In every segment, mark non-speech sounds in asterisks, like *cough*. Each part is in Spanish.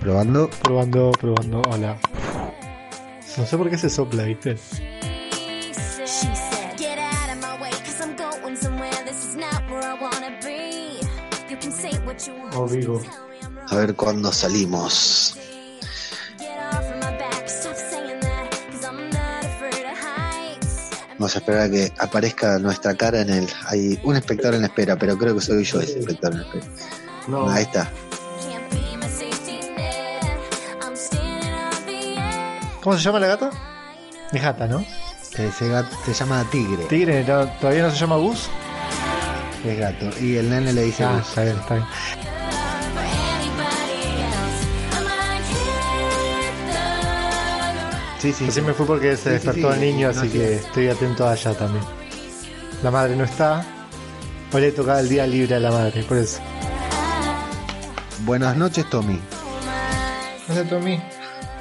Probando. Probando, probando. Hola. No sé por qué se sopla, ¿viste? Oh, wrong. A ver cuándo salimos. Vamos a esperar a que aparezca nuestra cara en el. Hay un espectador en espera, pero creo que soy yo ese espectador en espera. No. Ahí está. ¿Cómo se llama la gata? Es gata, ¿no? Ese gato se llama Tigre. Tigre, ¿no? ¿todavía no se llama Gus? Es gato. Y el nene le dice. Ah, Gus. está bien, está bien. Sí, sí. Yo sí me fui porque se Sí, despertó sí, el niño, así sí. que estoy atento allá también. La madre no está. Hoy le tocaba el día libre a la madre, por eso. Buenas noches, Tommy. ¿No sé, Tommy?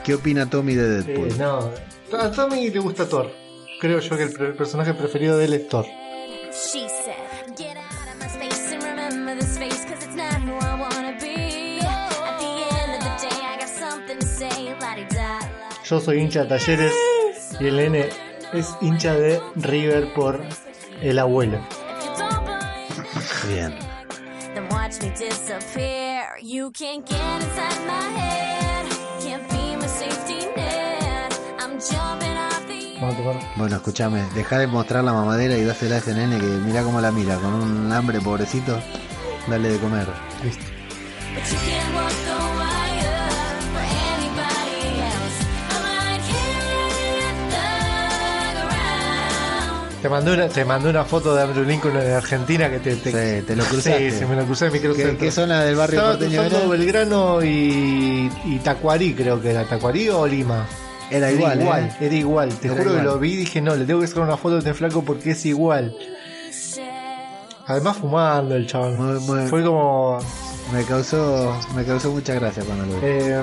¿Qué opina Tommy de Deadpool? Eh, no. A Tommy le gusta Thor. Creo yo que el, personaje preferido de él es Thor. Yo soy hincha de talleres y el nene es hincha de River por el abuelo. Bien. Vamos a tomar. Bueno, escúchame, deja de mostrar la mamadera y dásela a ese nene que mira cómo la mira, con un hambre pobrecito. Dale de comer. Listo. Te mandé una, te mandé una foto de Andrew Lincoln en Argentina que te, te, Sí, te lo cruzaste. Sí, sí, me lo crucé en microcentro. ¿Qué, qué zona del barrio Estaba? Belgrano y, y Tacuarí, creo que era. ¿Tacuarí o Lima? Era igual, ¿eh? era igual. Te Era juro igual. que lo vi y dije, no, le tengo que sacar una foto de este flaco porque es igual. Además fumando el chaval. Fue como... Me causó, me causó mucha gracia cuando lo vi. eh,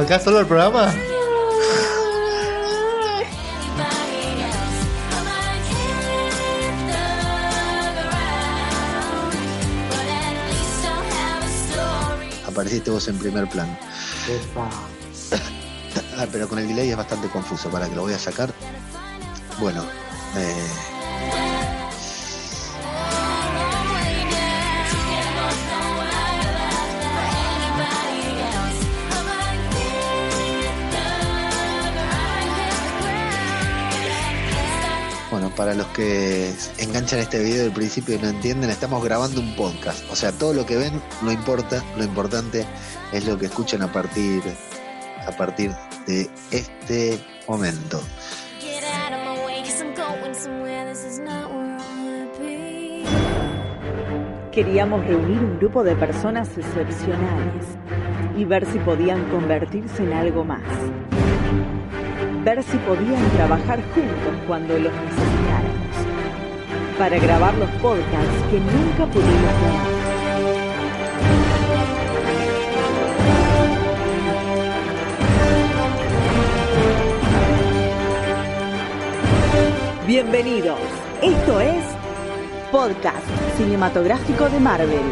¿Te la bancás solo el programa? Apareciste vos en primer plano. Ah, pero con el delay es bastante confuso. Para que lo voy a sacar. Bueno, eh, para los que enganchan este video del principio y no entienden, estamos grabando un podcast. O sea, todo lo que ven no importa, lo importante es lo que escuchan a partir, a partir de este momento. Queríamos reunir un grupo de personas excepcionales y ver si podían convertirse en algo más. Ver si podían trabajar juntos cuando los necesitáramos. Para grabar los podcasts que nunca pudimos grabar. Bienvenidos. Esto es Podcast Cinematográfico de Marvel.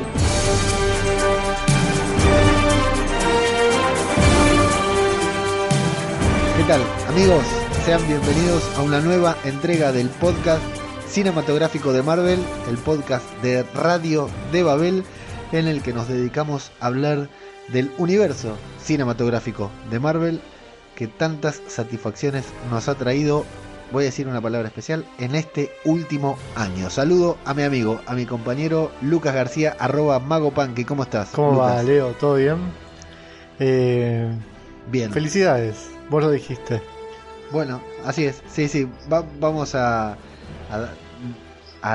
¿Qué tal, amigos? Sean bienvenidos a una nueva entrega del podcast cinematográfico de Marvel, el podcast de Radio de Babel, en el que nos dedicamos a hablar del universo cinematográfico de Marvel que tantas satisfacciones nos ha traído, voy a decir una palabra especial, en este último año. Saludo a mi amigo, a mi compañero Lucas García, arroba Magopanqui. ¿Cómo estás? ¿Cómo va? Leo? ¿Todo bien? Eh, Bien. felicidades, vos lo dijiste. Bueno, así es. Sí, sí. Va- vamos a,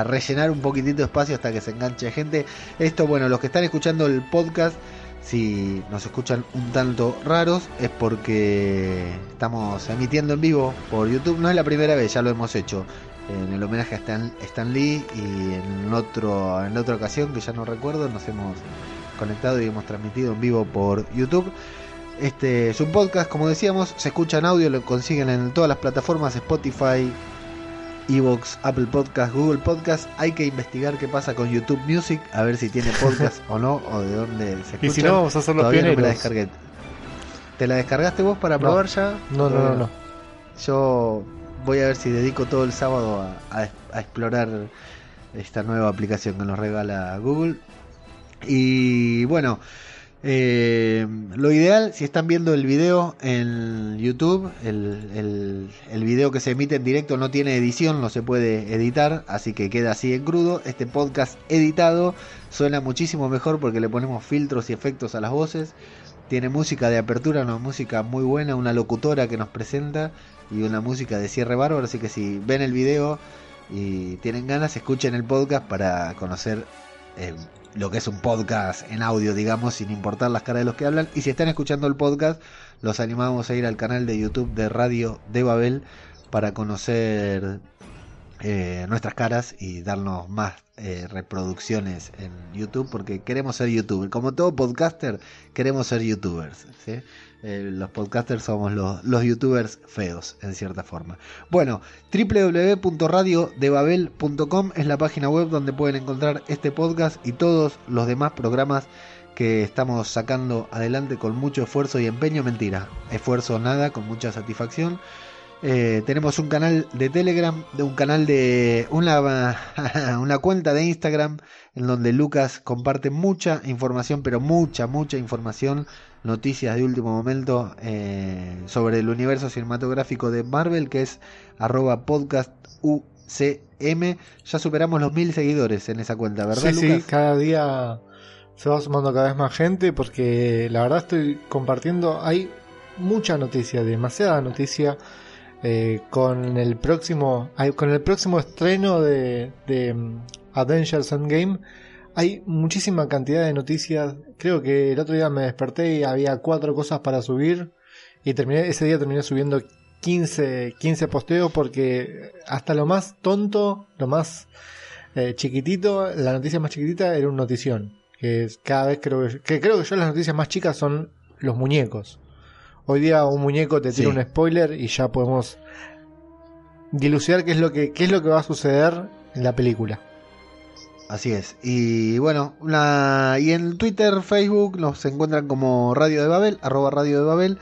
rellenar un poquitito de espacio hasta que se enganche gente. Esto, bueno, los que están escuchando el podcast, si nos escuchan un tanto raros, es porque estamos emitiendo en vivo por YouTube. No es la primera vez, ya lo hemos hecho. en el homenaje a Stan, Stan Lee y en otro en otra ocasión que ya no recuerdo nos hemos conectado y hemos transmitido en vivo por YouTube. Este es un podcast, como decíamos, se escucha en audio, lo consiguen en todas las plataformas Spotify, Evox, Apple Podcast, Google Podcast. Hay que investigar qué pasa con YouTube Music, a ver si tiene podcast *laughs* o no, o de dónde se escucha. Y si no, vamos a hacer los Todavía no me la pioneros. descargué. ¿Te la descargaste vos para probar ya? No, no, no, no. Yo voy a ver si dedico todo el sábado a, a- a explorar esta nueva aplicación que nos regala Google. Y bueno, eh, lo ideal, si están viendo el video en YouTube, el, video que se emite en directo no tiene edición, no se puede editar, así que queda así en crudo. Este podcast editado suena muchísimo mejor porque le ponemos filtros y efectos a las voces. Tiene música de apertura, una música muy buena, una locutora que nos presenta y una música de cierre bárbaro. Así que si ven el video y tienen ganas, escuchen el podcast para conocer eh, lo que es un podcast en audio, digamos, sin importar las caras de los que hablan. Y si están escuchando el podcast, los animamos a ir al canal de YouTube de Radio de Babel para conocer eh, nuestras caras y darnos más eh, reproducciones en YouTube porque queremos ser youtubers. Como todo podcaster, queremos ser youtubers. ¿sí? Eh, los podcasters somos los, los youtubers feos, en cierta forma. Bueno, www.radiodebabel.com es la página web donde pueden encontrar este podcast y todos los demás programas que estamos sacando adelante con mucho esfuerzo y empeño. Mentira, esfuerzo nada, con mucha satisfacción. Eh, tenemos un canal de Telegram, de un canal de una, *laughs* una cuenta de Instagram en donde Lucas comparte mucha información, pero mucha, mucha información, noticias de último momento eh, sobre el universo cinematográfico de Marvel, que es arroba podcast UCM. Ya superamos los mil seguidores en esa cuenta, ¿verdad, Sí, sí, Lucas? cada día se va sumando cada vez más gente porque la verdad estoy compartiendo, hay mucha noticia, demasiada noticia eh, con el próximo, con el próximo estreno de, de mm, Avengers Endgame. Hay muchísima cantidad de noticias. Creo que el otro día me desperté y había cuatro cosas para subir. Y terminé, ese día terminé subiendo 15, 15 posteos porque hasta lo más tonto, lo más eh, chiquitito, la noticia más chiquitita era un notición. Que cada vez creo que, que creo que yo las noticias más chicas son los muñecos. Hoy día un muñeco te tira Sí. un spoiler y ya podemos dilucidar qué es lo que qué es lo que va a suceder en la película. Así es. Y bueno, una, y en Twitter, Facebook nos encuentran como Radio de Babel, arroba Radio de Babel.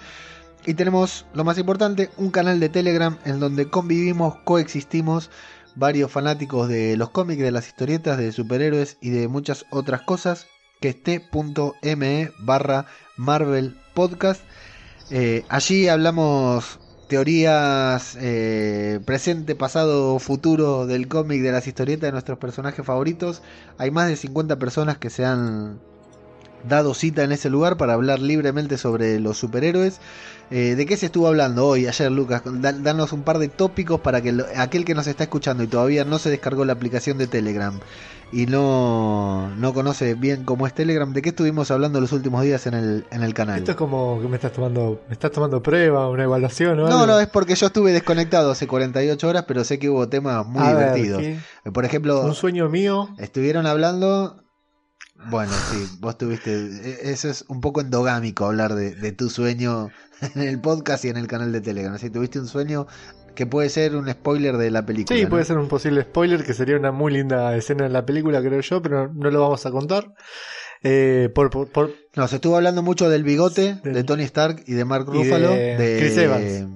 Y tenemos, lo más importante, un canal de Telegram en donde convivimos, coexistimos varios fanáticos de los cómics, de las historietas, de superhéroes y de muchas otras cosas, que es t.me barra Marvel Podcast. Eh, allí hablamos teorías eh, presente, pasado, futuro del cómic, de las historietas de nuestros personajes favoritos. Hay más de 50 personas que se han dado cita en ese lugar para hablar libremente sobre los superhéroes. Eh, ¿De qué se estuvo hablando hoy, ayer, Lucas? Da- danos un par de tópicos para que aquel que nos está escuchando y todavía no se descargó la aplicación de Telegram y no, no conoce bien cómo es Telegram, ¿de qué estuvimos hablando los últimos días en el, en el canal? Esto es como que me estás tomando me estás tomando prueba, una evaluación o No, algo. no, es porque yo estuve desconectado hace 48 horas, pero sé que hubo temas muy A ver, divertidos. ¿qué? Por ejemplo, Un sueño mío. estuvieron hablando. Bueno, sí, vos tuviste. e- Eso es un poco endogámico hablar de, de tu sueño *laughs* en el podcast y en el canal de Telegram. Si tuviste un sueño que puede ser un spoiler de la película. Sí, ¿no? puede ser un posible spoiler que sería una muy linda escena en la película, creo yo, pero no lo vamos a contar. Eh, por, por, por- No, se estuvo hablando mucho del bigote de Tony Stark y de Mark Ruffalo. de Chris Evans.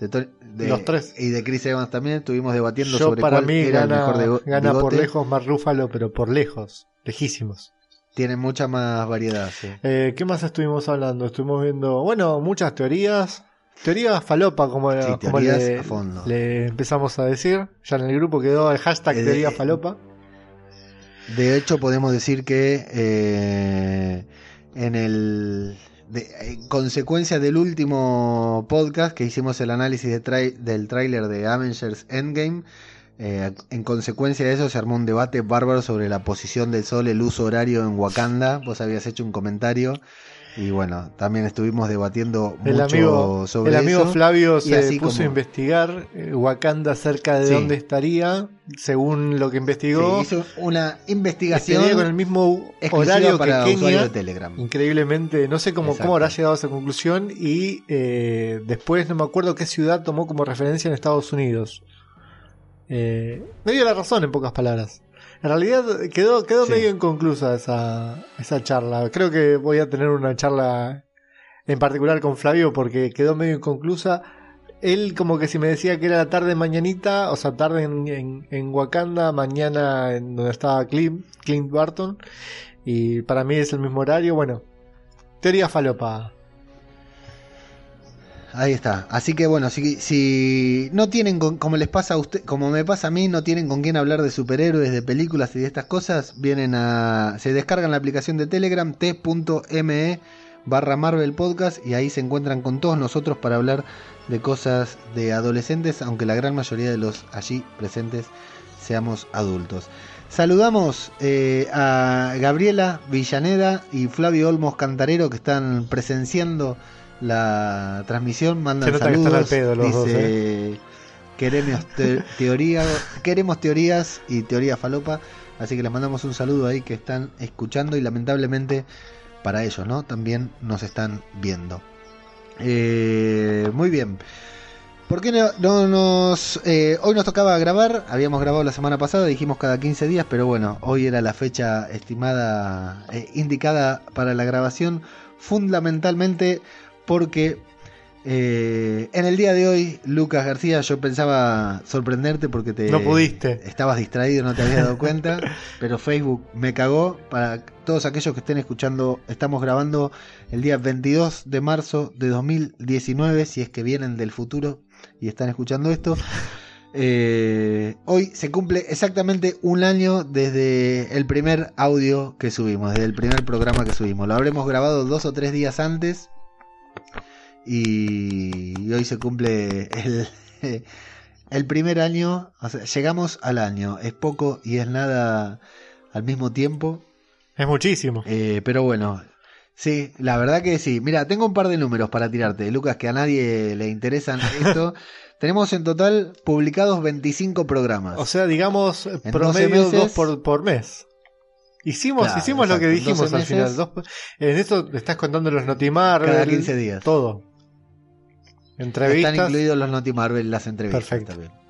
de Tony- de- Los tres. Y de Chris Evans también. Estuvimos debatiendo yo sobre para cuál mí era el gana, mejor gana por lejos Mark Ruffalo, pero por lejos, lejísimos. Tiene mucha más variedad, sí. Eh, ¿Qué más estuvimos hablando? Estuvimos viendo, bueno, muchas teorías. Teorías falopa, como, Sí, como le, a fondo. le empezamos a decir. Ya en el grupo quedó el hashtag Eh, de- teoría falopa. De hecho, podemos decir que eh, en el. de- en consecuencia del último podcast que hicimos el análisis de trai- del tráiler de Avengers Endgame, eh, en consecuencia de eso se armó un debate bárbaro sobre la posición del sol, el uso horario en Wakanda. Vos habías hecho un comentario Y bueno, también estuvimos debatiendo El mucho amigo, sobre el amigo eso. Flavio se así puso como- a investigar eh, Wakanda cerca de Sí. dónde estaría, según lo que investigó. Sí, hizo una investigación estaría con el mismo horario que para usuarios Kenia. de Telegram. Increíblemente, no sé cómo, Exacto. cómo habrá llegado a esa conclusión y eh, después no me acuerdo qué ciudad tomó como referencia en Estados Unidos. Eh, me dio la razón en pocas palabras. En realidad quedó, quedó Sí. medio inconclusa esa, esa charla. Creo que voy a tener una charla en particular con Flavio porque quedó medio inconclusa. Él como que si me decía que era la tarde mañanita, o sea, tarde en, en, en Wakanda, mañana en donde estaba Clint, Clint Barton. Y para mí es el mismo horario. Bueno, teoría falopa. Ahí está. Así que bueno, si, no tienen con- como les pasa a usted, como me pasa a mí, no tienen con quién hablar de superhéroes, de películas y de estas cosas, vienen a se descargan la aplicación de Telegram t.me barra Marvel Podcast y ahí se encuentran con todos nosotros para hablar de cosas de adolescentes, aunque la gran mayoría de los allí presentes seamos adultos. Saludamos eh, a Gabriela Villaneda y Flavio Olmos Cantarero que están presenciando la transmisión. Mandan Se saludos. al pedo los dos, dice, queremos, te- *laughs* teoría, queremos teorías y teoría falopa. Así que les mandamos un saludo ahí que están escuchando y lamentablemente para ellos, ¿no? También nos están viendo. Eh, muy bien. ¿Por qué no, no nos... eh, hoy nos tocaba grabar, habíamos grabado la semana pasada, dijimos cada 15 días, pero bueno, hoy era la fecha estimada, eh, indicada para la grabación, fundamentalmente porque eh, en el día de hoy, Lucas García, yo pensaba sorprenderte porque te... No pudiste. Estabas distraído, no te habías dado cuenta, *laughs* pero Facebook me cagó. Para todos aquellos que estén escuchando, estamos grabando el día 22 de marzo de 2019, si es que vienen del futuro y están escuchando esto. *laughs* Eh, hoy se cumple exactamente un año desde el primer audio que subimos, desde el primer programa que subimos. Lo habremos grabado dos o tres días antes y, y hoy se cumple el, *laughs* el primer año. O sea, llegamos al año, es poco y es nada al mismo tiempo. Es muchísimo. Eh, pero bueno, sí, la verdad que sí. Mira, tengo un par de números para tirarte, Lucas, que a nadie le interesan *laughs* esto. Tenemos en total publicados 25 programas. O sea, digamos, En promedio 12 meses- dos por, por mes. Hicimos, Claro, hicimos lo que dijimos 12 al final. dos en esto estás contando los Notimarvel. Cada 15 días. Todo. Entrevistas. Están incluidos los Noti Marvel, las entrevistas Perfecto. también.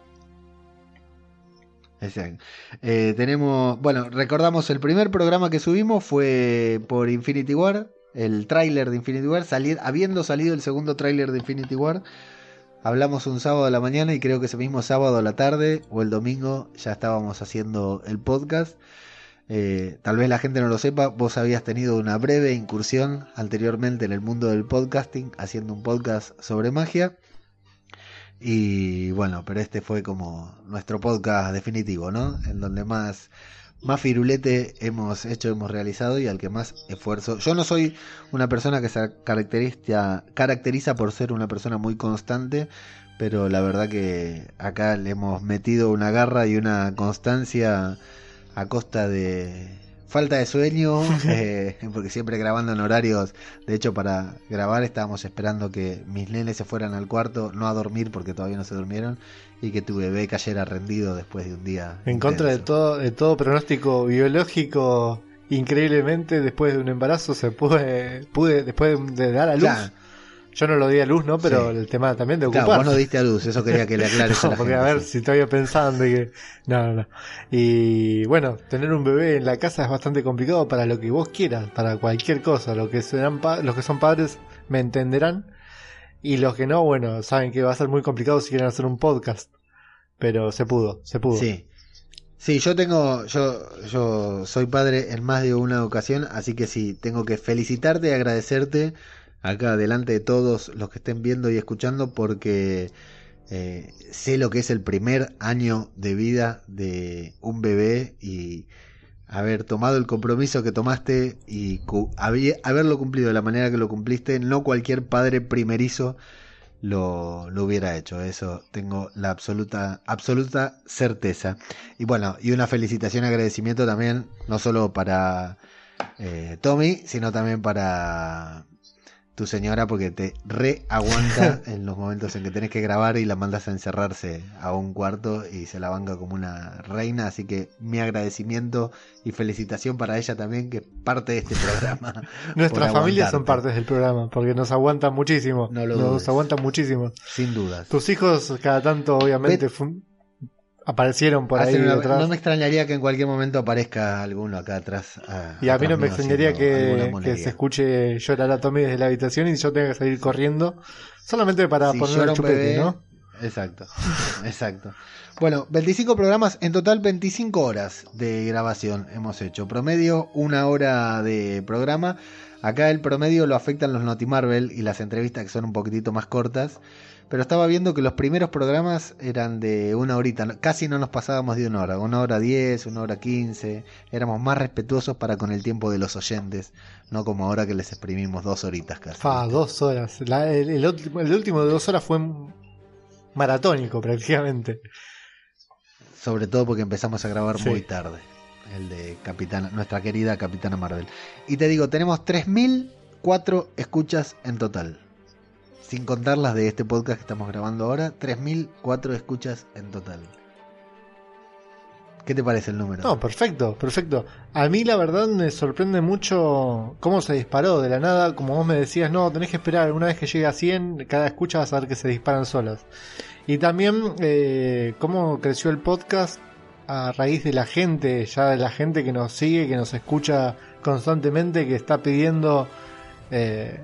Eh, tenemos, bueno, recordamos el primer programa que subimos fue por Infinity War, el tráiler de Infinity War, salir, habiendo salido el segundo tráiler de Infinity War, hablamos un sábado a la mañana y creo que ese mismo sábado a la tarde o el domingo ya estábamos haciendo el podcast. Eh, tal vez la gente no lo sepa, vos habías tenido una breve incursión anteriormente en el mundo del podcasting, haciendo un podcast sobre magia. Y bueno, pero este fue como nuestro podcast definitivo, ¿no? En donde más, más firulete hemos hecho, hemos realizado y al que más esfuerzo. Yo no soy una persona que se caracteriza, caracteriza por ser una persona muy constante, pero la verdad que acá le hemos metido una garra y una constancia a costa de falta de sueño, *laughs* eh, porque siempre grabando en horarios, de hecho para grabar estábamos esperando que mis nenes se fueran al cuarto, no a dormir porque todavía no se durmieron, y que tu bebé cayera rendido después de un día. En contra de todo, de todo pronóstico biológico, increíblemente después de un embarazo se pude, pude después de dar a luz. Yo no lo di a luz, ¿no? Pero Sí. el tema también de Claro, ocuparse. vos no diste a luz, eso quería que le *laughs* aclares a No, la porque gente, a ver sí. si todavía pensando y que no, no, no. Y bueno, tener un bebé en la casa es bastante complicado para lo que vos quieras, para cualquier cosa. Lo que serán pa- los que son padres me entenderán y los que no, bueno, saben que va a ser muy complicado si quieren hacer un podcast. Pero se pudo, se pudo. Sí. Sí, yo tengo, yo, yo soy padre en más de una ocasión, así que sí, tengo que felicitarte y agradecerte acá delante de todos los que estén viendo y escuchando porque eh, sé lo que es el primer año de vida de un bebé y haber tomado el compromiso que tomaste y haberlo cumplido de la manera que lo cumpliste, no cualquier padre primerizo lo, lo hubiera hecho. Eso tengo la absoluta, absoluta certeza. Y bueno, y una felicitación y agradecimiento también, no solo para eh, Tommy, sino también para tu señora porque te reaguanta *laughs* en los momentos en que tenés que grabar y la mandas a encerrarse a un cuarto y se la banca como una reina. Así que mi agradecimiento y felicitación para ella también, que es parte de este *laughs* programa. Nuestras familias son partes del programa, porque nos aguantan muchísimo. No lo nos dudes. aguantan muchísimo. Sin dudas. Tus hijos cada tanto, obviamente, aparecieron por ahí Hacen una- detrás. no me extrañaría que en cualquier momento aparezca alguno acá atrás. a- Y a mí no me extrañaría que, que se escuche llorar a Tommy desde la habitación y yo tenga que salir corriendo solamente para Si poner llora el un chupete, bebé- ¿no? Exacto, *laughs* exacto. Bueno, 25 programas, en total 25 horas de grabación hemos hecho. Promedio, una hora de programa. Acá el promedio lo afectan los Notimarvel y las entrevistas que son un poquitito más cortas. Pero estaba viendo que los primeros programas eran de una horita, casi no nos pasábamos de una hora, una hora diez, una hora quince. Éramos más respetuosos para con el tiempo de los oyentes, no como ahora que les exprimimos dos horitas casi. Fa, dos horas. La- el, el último, el último de dos horas fue maratónico prácticamente. Sobre todo porque empezamos a grabar Sí. muy tarde. El de Capitana, nuestra querida Capitana Marvel. Y te digo, tenemos 3.004 escuchas en total. Sin contar las de este podcast que estamos grabando ahora, 3.004 escuchas en total. ¿Qué te parece el número? No, perfecto, perfecto. A mí la verdad me sorprende mucho cómo se disparó de la nada. Como vos me decías, no, tenés que esperar. Una vez que llegue a 100, cada escucha vas a ver que se disparan solas. Y también eh, cómo creció el podcast a raíz de la gente, ya de la gente que nos sigue, que nos escucha constantemente, que está pidiendo... eh,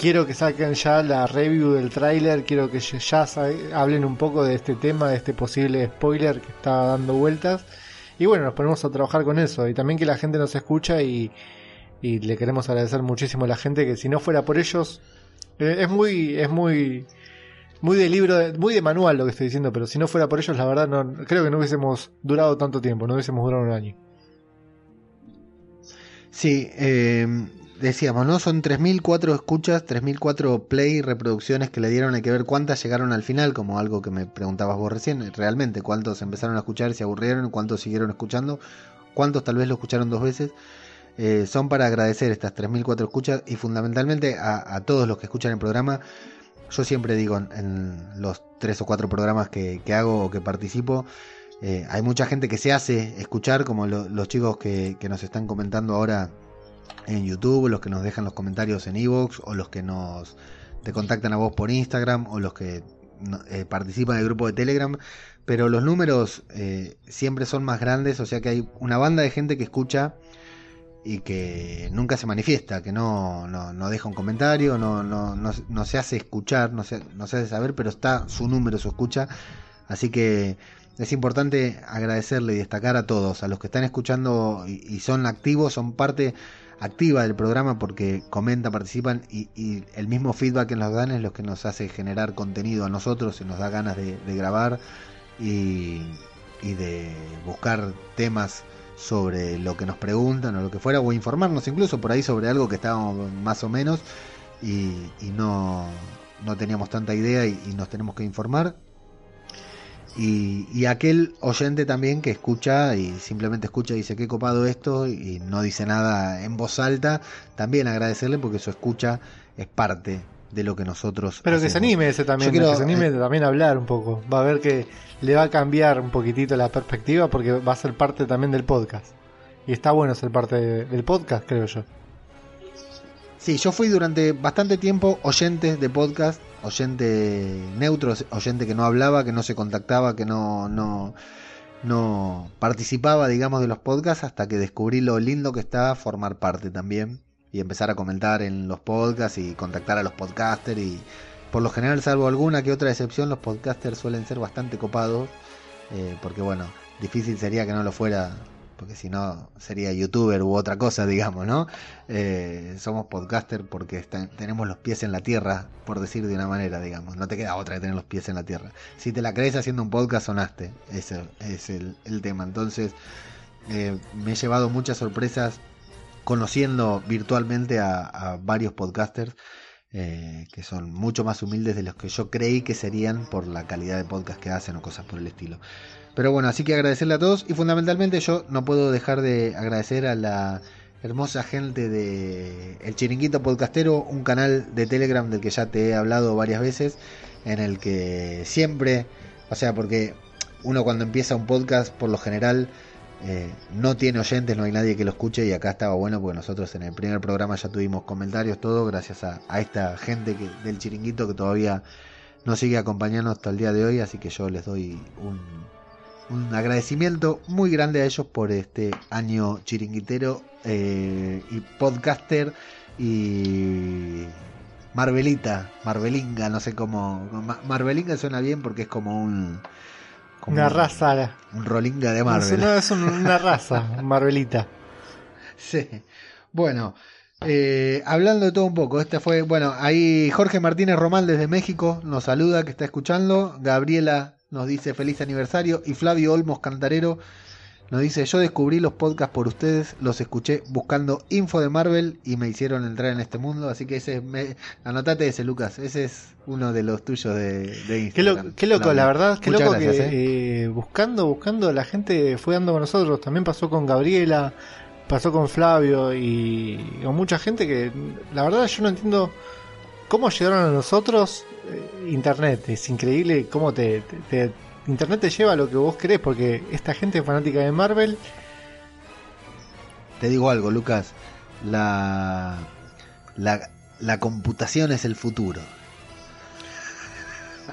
quiero que saquen ya la review del tráiler, quiero que ya hablen un poco de este tema, de este posible spoiler que está dando vueltas. Y bueno, nos ponemos a trabajar con eso. Y también que la gente nos escucha y, y le queremos agradecer muchísimo a la gente que si no fuera por ellos, eh, es muy, es muy, muy de libro, muy de manual lo que estoy diciendo, pero si no fuera por ellos, la verdad no, creo que no hubiésemos durado tanto tiempo, no hubiésemos durado un año. Sí, eh, decíamos, ¿no? Son 3.004 escuchas, 3.004 play, reproducciones que le dieron. Hay que ver cuántas llegaron al final, como algo que me preguntabas vos recién. Realmente, cuántos empezaron a escuchar, se aburrieron, cuántos siguieron escuchando, cuántos tal vez lo escucharon dos veces. Eh, son para agradecer estas 3.004 escuchas y fundamentalmente a todos los que escuchan el programa. Yo siempre digo en, los tres o cuatro programas que, que hago o que participo, eh, hay mucha gente que se hace escuchar, como lo- los chicos que, que nos están comentando ahora en YouTube, los que nos dejan los comentarios en Evox, o los que nos te contactan a vos por Instagram, o los que eh, participan en el grupo de Telegram. Pero los números eh, siempre son más grandes, o sea que hay una banda de gente que escucha y que nunca se manifiesta, que no, no, no deja un comentario, no, no, no, se hace escuchar, no se, no se hace saber, pero está su número, su escucha. Así que es importante agradecerle y destacar a todos, a los que están escuchando y, son activos, son parte activa del programa porque comentan, participan y, el mismo feedback que nos dan es lo que nos hace generar contenido a nosotros y nos da ganas de, grabar y de buscar temas sobre lo que nos preguntan o lo que fuera, o informarnos incluso por ahí sobre algo que estábamos más o menos y, no, no teníamos tanta idea y, y nos tenemos que informar. Y, y aquel oyente también que escucha y simplemente escucha y dice qué copado esto y no dice nada en voz alta, también agradecerle porque su escucha es parte de lo que nosotros Pero que se anime ese también, Yo quiero, que se anime eh, también a hablar un poco. Va a ver que le va a cambiar un poquitito la perspectiva porque va a ser parte también del podcast. Y está bueno ser parte de- del podcast, creo yo. Sí, yo fui durante bastante tiempo oyente de podcast, oyente neutro, oyente que no hablaba, que no se contactaba, que no, no, no participaba, digamos, de los podcasts, hasta que descubrí lo lindo que está formar parte también y empezar a comentar en los podcasts y contactar a los podcasters y por lo general, salvo alguna que otra excepción, los podcasters suelen ser bastante copados, eh, porque bueno, difícil sería que no lo fuera porque si no sería youtuber u otra cosa, digamos, ¿no? Eh, somos podcaster porque tenemos los pies en la tierra, por decir de una manera, digamos. No te queda otra que tener los pies en la tierra. Si te la crees haciendo un podcast, sonaste. Ese es el, el tema. Entonces, eh, me he llevado muchas sorpresas conociendo virtualmente a, varios podcasters eh, que son mucho más humildes de los que yo creí que serían por la calidad de podcast que hacen o cosas por el estilo. Pero bueno, así que agradecerle a todos y fundamentalmente yo no puedo dejar de agradecer a la hermosa gente de El Chiringuito Podcastero, un canal de Telegram del que ya te he hablado varias veces, en el que siempre, o sea, porque uno cuando empieza un podcast, por lo general, eh, no tiene oyentes, no hay nadie que lo escuche y acá estaba bueno porque nosotros en el primer programa ya tuvimos comentarios, todo gracias a, a esta gente que, del chiringuito que todavía nos sigue acompañando hasta el día de hoy, así que yo les doy un, un agradecimiento muy grande a ellos por este año chiringuitero eh, y podcaster y Marvelita, Marvelinga, no sé cómo. Ma- Marvelinga suena bien porque es como un. Como Una un- raza. Un rolinga de Marvel. no, es un- una raza, *laughs* Marvelita. Sí. Bueno, eh, hablando de todo un poco, este fue, bueno, ahí Jorge Martínez Román desde México nos saluda, que está escuchando. Gabriela nos dice feliz aniversario. Y Flavio Olmos Cantarero nos dice, yo descubrí los podcasts por ustedes, los escuché buscando info de Marvel y me hicieron entrar en este mundo. Así que ese, es- me, anotate ese, Lucas. Ese es uno de los tuyos de, de Qué, lo- Instagram. qué loco, la verdad, qué loco gracias, que ¿eh? eh, buscando, buscando, la gente fue dando con nosotros. También pasó con Gabriela, pasó con Flavio y con mucha gente que, la verdad, yo no entiendo cómo llegaron a nosotros eh, Internet. Es increíble cómo te, te- te- Internet te lleva a lo que vos querés, porque esta gente fanática de Marvel, Te digo algo, Lucas. La, la, la computación es el futuro.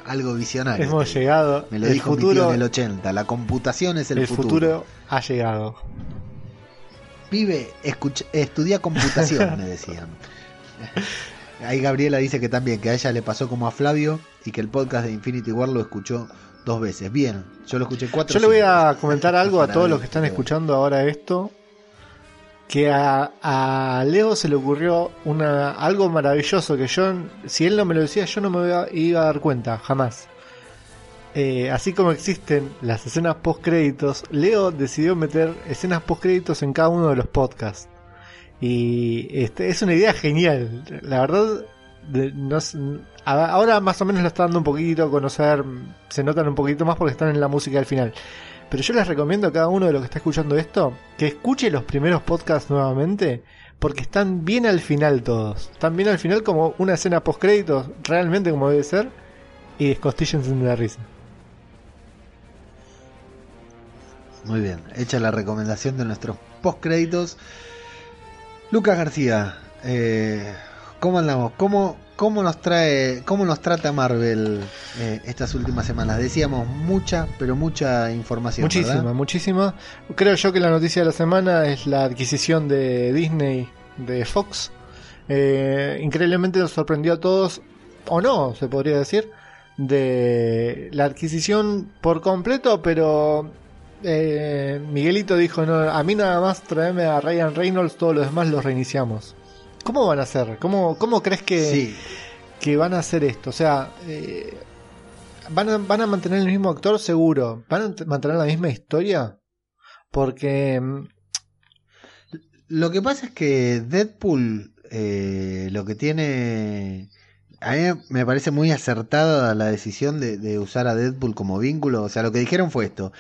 Algo visionario. hemos te digo. llegado. Me lo el dijo mi tío en el 80. La computación es el, el futuro. futuro ha llegado. Pibe, escucha- estudia computación, *laughs* me decían. Ahí Gabriela dice que también, que a ella le pasó como a Flavio y que el podcast de Infinity War lo escuchó dos veces. Bien, yo lo escuché cuatro Yo le voy a comentar algo a todos los que están escuchando ahora esto. Que a, a Leo se le ocurrió una, algo maravilloso que yo, si él no me lo decía, yo no me iba, iba a dar cuenta, jamás. Eh, así como existen las escenas post créditos, Leo decidió meter escenas post créditos en cada uno de los podcasts. Y este, es una idea genial. La verdad, de- no ahora más o menos lo está dando un poquito a conocer, se notan un poquito más porque están en la música al final. Pero yo les recomiendo a cada uno de los que está escuchando esto que escuche los primeros podcasts nuevamente porque están bien al final todos. Están bien al final como una escena post créditos, realmente como debe ser, y descostíllense de la risa. Muy bien, hecha la recomendación de nuestros post créditos. Lucas García, eh, ¿cómo andamos? ¿Cómo, cómo nos trae, cómo nos trata Marvel eh, estas últimas semanas? Decíamos mucha, pero mucha información. Muchísima, ¿verdad? muchísima. Creo yo que la noticia de la semana es la adquisición de Disney de Fox. Eh, increíblemente nos sorprendió a todos, o no, se podría decir, de la adquisición por completo, pero eh, Miguelito dijo, no, a mí nada más traeme a Ryan Reynolds, todos los demás los reiniciamos. ¿Cómo van a hacer? ¿Cómo, cómo crees que, Sí, que van a hacer esto? O sea, eh, ¿van, a, ¿van a mantener el mismo actor seguro? ¿Van a mantener la misma historia? Porque mm, Lo que pasa es que Deadpool eh, lo que tiene... A mí me parece muy acertada la decisión de, de usar a Deadpool como vínculo. O sea, lo que dijeron fue esto.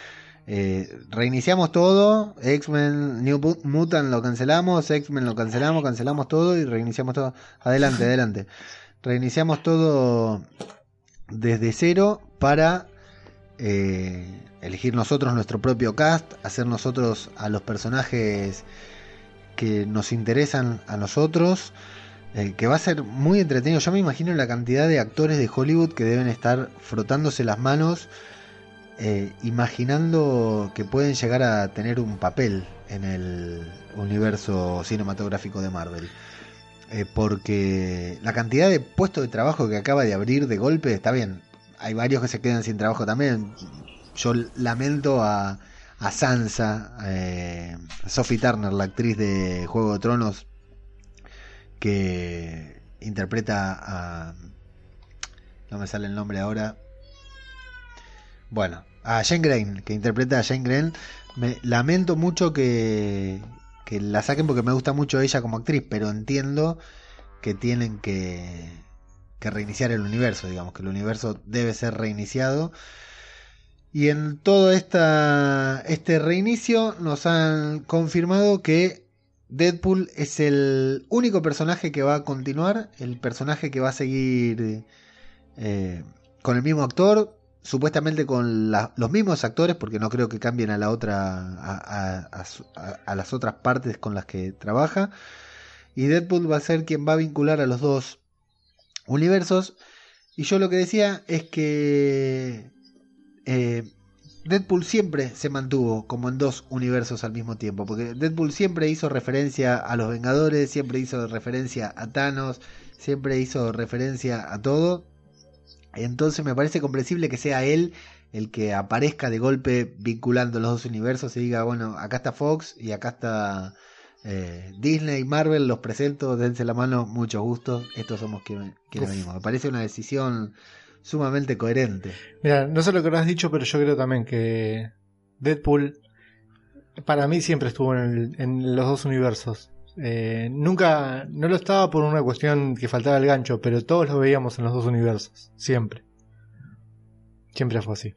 Eh, reiniciamos todo, X-Men, New Mu- Mutant lo cancelamos, X-Men lo cancelamos, cancelamos todo y reiniciamos todo. Adelante, *laughs* adelante. Reiniciamos todo desde cero para eh, elegir nosotros nuestro propio cast, hacer nosotros a los personajes que nos interesan a nosotros, eh, que va a ser muy entretenido. Yo me imagino la cantidad de actores de Hollywood que deben estar frotándose las manos, eh, imaginando que pueden llegar a tener un papel en el universo cinematográfico de Marvel. Eh, porque la cantidad de puestos de trabajo que acaba de abrir de golpe, está bien, hay varios que se quedan sin trabajo también. Yo lamento a, Sansa, eh, Sophie Turner, la actriz de Juego de Tronos, que interpreta a... No me sale el nombre ahora. Bueno, a Jane Grey, que interpreta a Jane Grey. Me lamento mucho que, que la saquen porque me gusta mucho ella como actriz, pero entiendo que tienen que, que reiniciar el universo, digamos, que el universo debe ser reiniciado. Y en todo esta, este reinicio nos han confirmado que Deadpool es el único personaje que va a continuar, el personaje que va a seguir eh, con el mismo actor, supuestamente con los mismos actores, porque no creo que cambien a la otra, a las otras partes con las que trabaja. Y Deadpool va a ser quien va a vincular a los dos universos. Y yo lo que decía es que eh, Deadpool siempre se mantuvo como en dos universos al mismo tiempo, porque Deadpool siempre hizo referencia a los Vengadores, siempre hizo referencia a Thanos, siempre hizo referencia a todo. Entonces me parece comprensible que sea él el que aparezca de golpe vinculando los dos universos y diga, bueno, acá está Fox y acá está eh, Disney, Marvel, los presento, dense la mano, mucho gusto, estos somos quienes, venimos. Me parece una decisión sumamente coherente. Mira, no sé lo que habrás dicho, pero yo creo también que Deadpool para mí siempre estuvo en, el- en los dos universos. Eh, nunca, no lo estaba por una cuestión que faltaba el gancho, pero todos lo veíamos en los dos universos, siempre. Siempre fue así.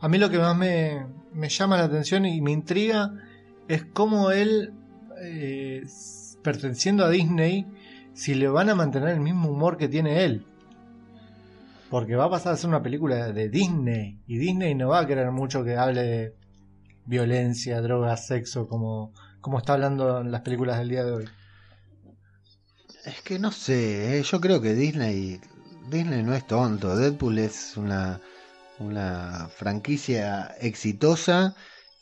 A mí lo que más me, me llama la atención y me intriga es cómo él, eh, perteneciendo a Disney, si le van a mantener el mismo humor que tiene él. Porque va a pasar a ser una película de Disney. Y Disney no va a querer mucho que hable de violencia, drogas, sexo, como, como está hablando en las películas del día de hoy. Es que no sé, eh, yo creo que Disney Disney no es tonto. Deadpool es una una franquicia exitosa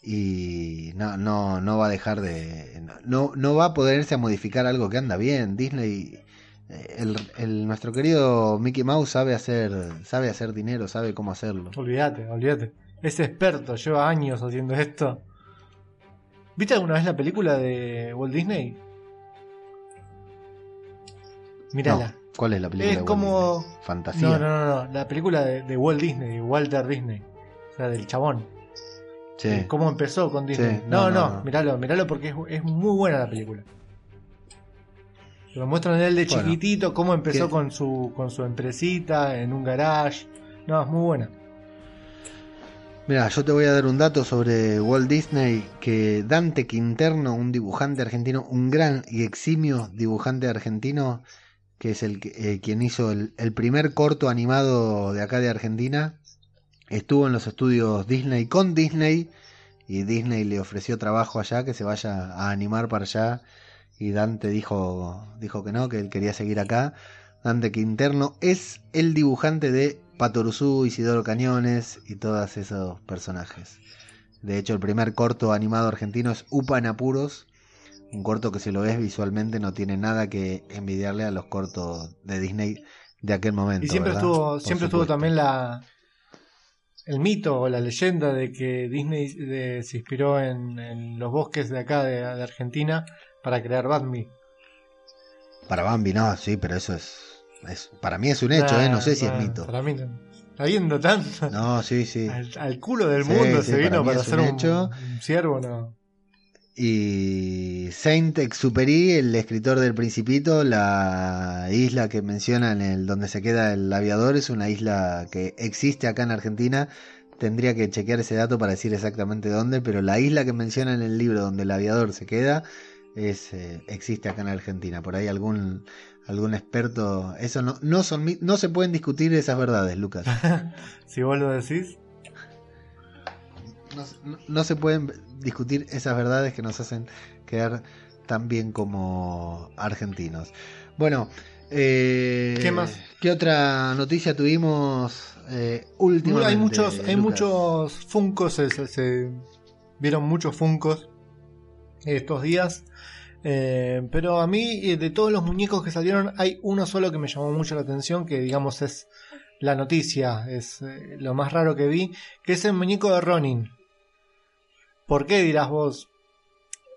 y no no no va a dejar de no no va a poderse a modificar algo que anda bien. Disney eh, el, el- nuestro querido Mickey Mouse sabe hacer sabe hacer dinero, sabe cómo hacerlo. Olvídate, olvídate. Es experto, lleva años haciendo esto. ¿Viste alguna vez la película de Walt Disney? Mírala. No, ¿Cuál es la película? Es de Walt como- Disney? Fantasía. No, no, no, no, la película de, de Walt Disney, de Walter Disney. O sea, del chabón. Sí. Eh, ¿Cómo empezó con Disney? Sí, no, no, no, no, no. míralo, míralo porque es, es muy buena la película. Lo muestran él de Bueno, chiquitito, cómo empezó ¿qué? con su, con su empresita en un garage. No, es muy buena. Mira, yo te voy a dar un dato sobre Walt Disney, que Dante Quinterno, un dibujante argentino, un gran y eximio dibujante argentino, que es el eh, quien hizo el, el primer corto animado de acá de Argentina, estuvo en los estudios Disney con Disney y Disney le ofreció trabajo allá, que se vaya a animar para allá y Dante dijo, dijo que no, que él quería seguir acá. Dante Quinterno es el dibujante de Patoruzú, Isidoro Cañones y todos esos personajes. De hecho, el primer corto animado argentino es Upa en Apuros, un corto que si lo ves visualmente no tiene nada que envidiarle a los cortos de Disney de aquel momento. Y siempre ¿verdad? estuvo, Por siempre estuvo también la el mito o la leyenda de que Disney de- se inspiró en, en los bosques de acá de, de Argentina para crear Batman. Para Bambi, no, sí, pero eso es, es para mí es un hecho, ¿eh? no sé si es mito. Para mí no. Está viendo tanto. No, sí, sí. Al, al culo del Sí, mundo sí, se vino para hacer un un, hecho. un ciervo, no. Y Saint Exupéry, el escritor del Principito, la isla que menciona en el donde se queda el aviador es una isla que existe acá en Argentina. Tendría que chequear ese dato para decir exactamente dónde, pero la isla que menciona en el libro donde el aviador se queda es eh, existe acá en Argentina. Por ahí algún algún experto, eso no no son no se pueden discutir esas verdades, Lucas. *laughs* Si vos lo decís. No, no- no se pueden discutir esas verdades que nos hacen quedar tan bien como argentinos. Bueno, eh, ¿Qué más? ¿Qué otra noticia tuvimos eh, últimamente? hay muchos, hay muchos funcos, se, se- se vieron muchos funcos estos días. Eh, pero a mí, eh, de todos los muñecos que salieron, hay uno solo que me llamó mucho la atención, que digamos es la noticia, es eh, lo más raro que vi, que es el muñeco de Ronin. ¿Por qué dirás vos?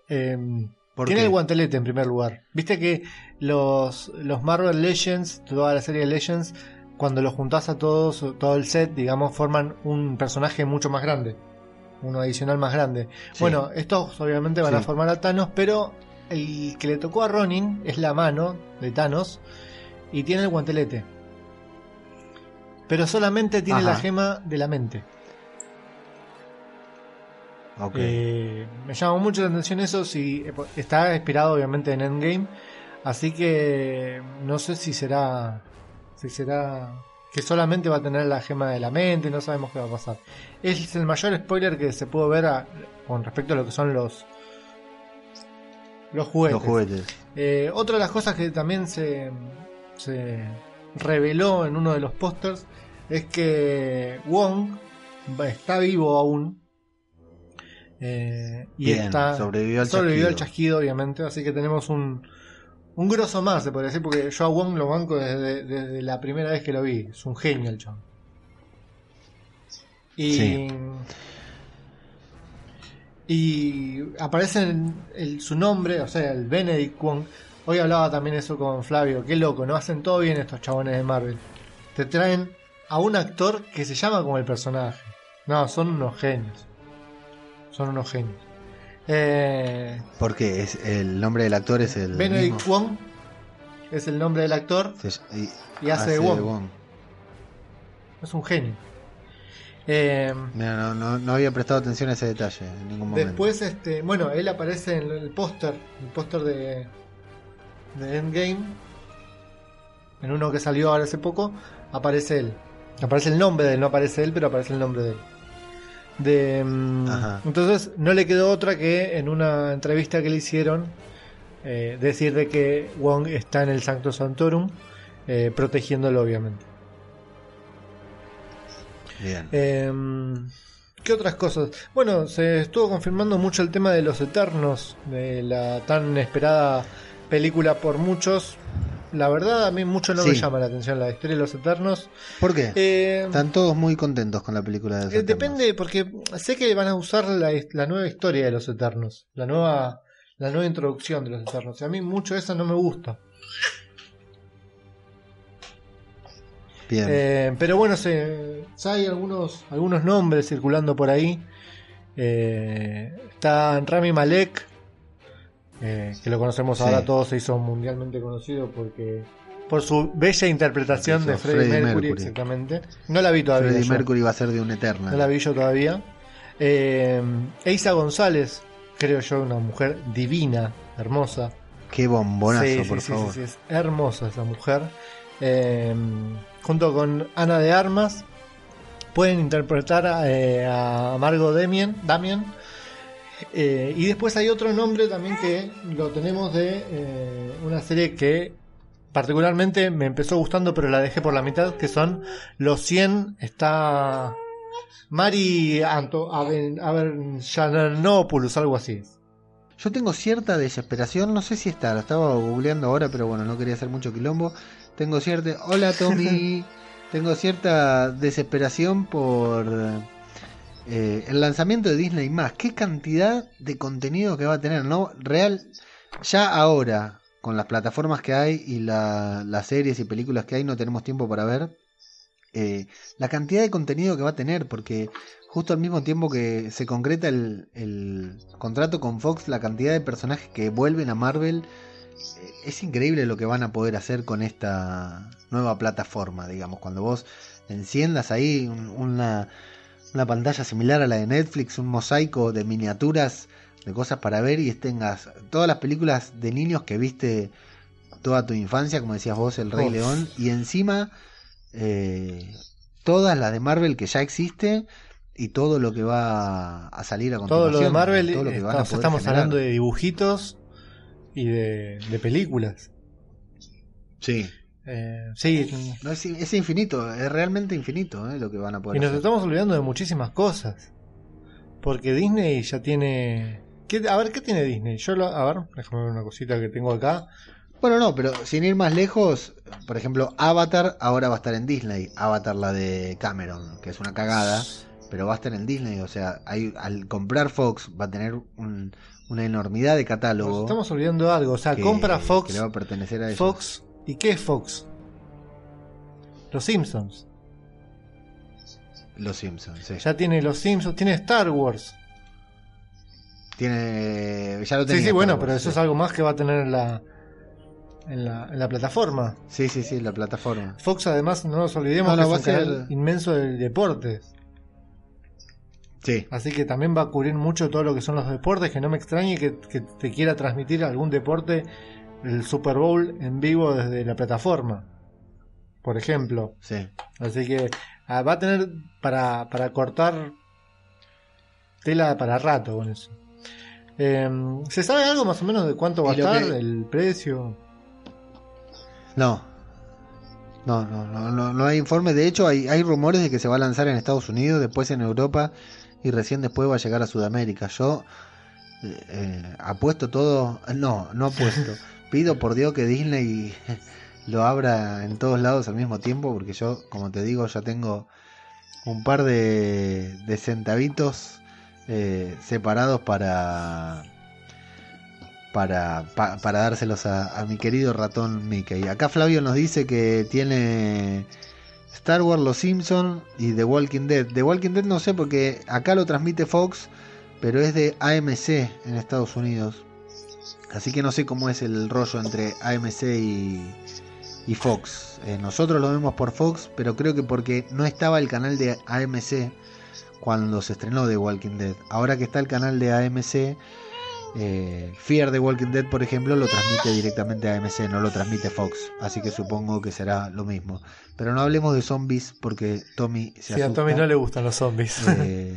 ¿Por tiene qué? el guantelete en primer lugar. Viste que los, los Marvel Legends, toda la serie de Legends, cuando los juntás a todos, todo el set, digamos, forman un personaje mucho más grande. Uno adicional más grande. Sí. Bueno, estos obviamente van a formar a Thanos, pero el que le tocó a Ronin es la mano de Thanos y tiene el guantelete. Pero solamente tiene Ajá. la gema de la mente. Ok. Eh, me llama mucho la atención eso, si eh, está inspirado obviamente en Endgame, así que no sé si será, si será que solamente va a tener la gema de la mente, no sabemos qué va a pasar. Es el mayor spoiler que se pudo ver a- con respecto a lo que son los los juguetes. Los juguetes. Eh, otra de las cosas que también se, se reveló en uno de los pósters es que Wong está vivo aún. Eh, y Bien, está, sobrevivió al sobrevivió al chasquido. obviamente. Así que tenemos un, un grosso más, se podría decir, porque yo a Wong lo banco desde, desde la primera vez que lo vi. Es un genio el chabón. Y, Sí. Y aparece en el- su nombre, o sea, el Benedict Wong. Hoy hablaba también eso con Flavio. Qué loco, ¿no? Hacen todo bien estos chabones de Marvel. Te traen a un actor que se llama como el personaje. No, son unos genios. Son unos genios. Eh, ¿Por qué? Es, el nombre del actor es el. Benedict mismo. Wong es el nombre del actor Se- y, y hace de Wong. Es un genio. Eh, Mira, no, no, no había prestado atención a ese detalle en ningún momento. Después, este, bueno, él aparece en el póster, el póster de, de Endgame, en uno que salió ahora hace poco, aparece él. Aparece el nombre de él, no aparece él, pero aparece el nombre de él. De, mm, Ajá. entonces no le quedó otra que en una entrevista que le hicieron eh, decir de que Wong está en el Sancto Santorum, eh, protegiéndolo obviamente. Bien. Eh, ¿Qué otras cosas? Bueno, se estuvo confirmando mucho el tema de los Eternos, de la tan esperada película por muchos. La verdad, a mí mucho no me llama la atención la historia de los Eternos. ¿Por qué? Eh, Están todos muy contentos con la película de los eh, Eternos. depende, porque sé que van a usar la, la nueva historia de los Eternos, la nueva, la nueva introducción de los Eternos. Y a mí mucho eso no me gusta. Eh, pero bueno, se, ya hay algunos, algunos nombres circulando por ahí. Eh, está Rami Malek, eh, que lo conocemos Sí. ahora todos, se hizo mundialmente conocido porque por su bella interpretación de Freddie, Freddie Mercury, Mercury. exactamente. No la vi todavía. Freddie yo. Mercury va a ser de un Eternal. No la vi yo todavía. Eh, Eisa González, creo yo, una mujer divina, hermosa. Qué bombonazo, Sí, por sí, favor. sí, es hermosa esa mujer. Eh, junto con Ana de Armas, pueden interpretar a, eh, a Damien. Damien. Eh, y después hay otro nombre también que lo tenemos de eh, una serie que particularmente me empezó gustando, pero la dejé por la mitad, que son Los 100. Está Mari Anto, algo así. Yo tengo cierta desesperación, no sé si está, lo estaba googleando ahora, pero bueno, no quería hacer mucho quilombo. Tengo cierta. Hola Tommy. *laughs* tengo cierta desesperación por eh, el lanzamiento de Disney más. ¿Qué cantidad de contenido que va a tener? No, real. Ya ahora, con las plataformas que hay y la- las series y películas que hay, no tenemos tiempo para ver. eh, la cantidad de contenido que va a tener, porque justo al mismo tiempo que se concreta el, el contrato con Fox, la cantidad de personajes que vuelven a Marvel, es increíble lo que van a poder hacer con esta nueva plataforma, digamos, cuando vos enciendas ahí un- una, una pantalla similar a la de Netflix, un mosaico de miniaturas, de cosas para ver y tengas todas las películas de niños que viste toda tu infancia, como decías vos, El Rey Uf. León, y encima eh, todas las de Marvel que ya existe y todo lo que va a salir a Todo continuación. lo de Marvel, todo lo que está- van a poder estamos generar. hablando de dibujitos y de, de películas. Sí. Eh, sí, No, es, es infinito, es realmente infinito eh, lo que van a poder y nos hacer. estamos olvidando de muchísimas cosas. Porque Disney ya tiene... ¿Qué- a ver, ¿qué tiene Disney? Yo lo, a ver, déjame ver una cosita que tengo acá. Bueno, no, pero sin ir más lejos, por ejemplo, Avatar ahora va a estar en Disney. Avatar, la de Cameron, que es una cagada, pero va a estar en Disney. O sea, hay, al comprar Fox va a tener un- una enormidad de Nos catálogo estamos olvidando algo. O sea, que, compra que Fox, le va a pertenecer a ellos. Fox. ¿Y qué es Fox? Los Simpsons. Los Simpsons, sí. Ya tiene los Simpsons, tiene Star Wars. Tiene, ya lo Sí, tenía. sí, Star bueno, Wars, pero eso sí. es algo más que va a tener en la, en la, en la plataforma. Sí, sí, sí, la plataforma. Fox además, no nos olvidemos No, no, que va a ser- inmenso de deportes. Sí. Así que también va a cubrir mucho todo lo que son los deportes, que no me extrañe que, que te quiera transmitir algún deporte, el Super Bowl en vivo desde la plataforma, por ejemplo. Sí. Así que ah, va a tener para, para cortar tela para rato con eso. Eh, ¿Se sabe algo más o menos de cuánto va a estar que- el precio? No. No, no, no, no, no hay informes. De hecho, hay, hay rumores de que se va a lanzar en Estados Unidos, después en Europa y recién después va a llegar a Sudamérica. Yo eh, apuesto todo. No, no apuesto. *laughs* Pido por Dios que Disney *laughs* lo abra en todos lados al mismo tiempo, porque yo, como te digo, ya tengo un par de, de centavitos eh, separados para para, pa- para dárselos a, a mi querido ratón Mickey. Acá Flavio nos dice que tiene Star Wars, Los Simpson y The Walking Dead. The Walking Dead no sé porque acá lo transmite Fox, pero es de AMC en Estados Unidos. Así que no sé cómo es el rollo entre AMC y, y Fox. Eh, nosotros lo vemos por Fox, pero creo que porque no estaba el canal de AMC cuando se estrenó The Walking Dead. Ahora que está el canal de AMC, eh, Fear the Walking Dead, por ejemplo, lo transmite directamente a AMC, no lo transmite Fox. Así que supongo que será lo mismo. Pero no hablemos de zombies porque Tommy se Si a. Tommy no le gustan los zombies. Eh,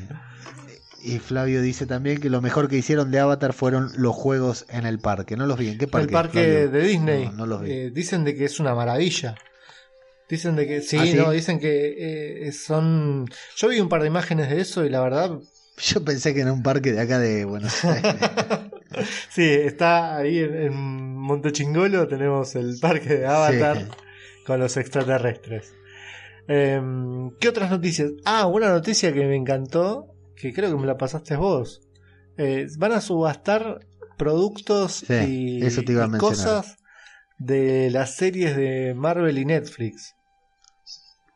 y Flavio dice también que lo mejor que hicieron de Avatar fueron los juegos en el parque. No los vi. ¿En qué parque? el parque Flavio? de Disney. No, no los vi. eh, dicen de que es una maravilla. Dicen de que sí, ¿Ah, sí? no, dicen que eh, son. Yo vi un par de imágenes de eso y la verdad, *laughs* Yo pensé que era un parque de acá de Buenos Aires. *laughs* sí, está ahí en, en Montechingolo tenemos el parque de Avatar Sí. con los extraterrestres. Em, ¿Qué otras noticias? Ah, una noticia que me encantó, que creo que me la pasaste vos. Eh, van a subastar productos Sí, y, eso te iba a y cosas de las series de Marvel y Netflix.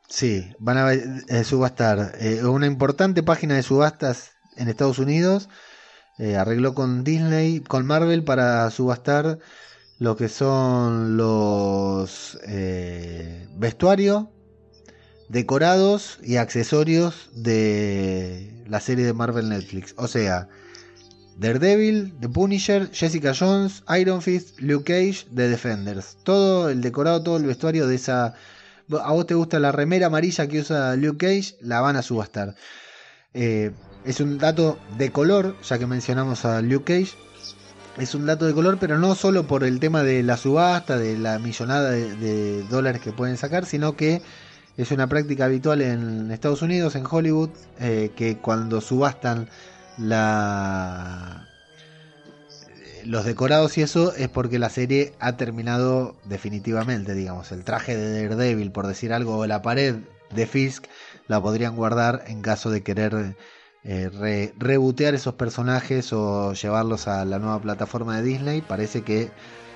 Sí, van a eh, subastar. eh, una importante página de subastas en Estados Unidos eh, arregló con Disney, con Marvel para subastar lo que son los vestuarios, decorados y accesorios de la serie de Marvel Netflix. O sea, Daredevil, The Punisher, Jessica Jones, Iron Fist, Luke Cage, The Defenders. Todo el decorado, todo el vestuario de esa a vos te gusta la remera amarilla que usa Luke Cage, la van a subastar. Eh, es un dato de color, ya que mencionamos a Luke Cage. Es un dato de color, pero no solo por el tema de la subasta, de la millonada de, dólares que pueden sacar, sino que es una práctica habitual en Estados Unidos, en Hollywood, eh, que cuando subastan la los decorados y eso es porque la serie ha terminado definitivamente, digamos. El traje de Daredevil, por decir algo, o la pared de Fisk, la podrían guardar en caso de querer eh, re- rebotear esos personajes o llevarlos a la nueva plataforma de Disney. Parece que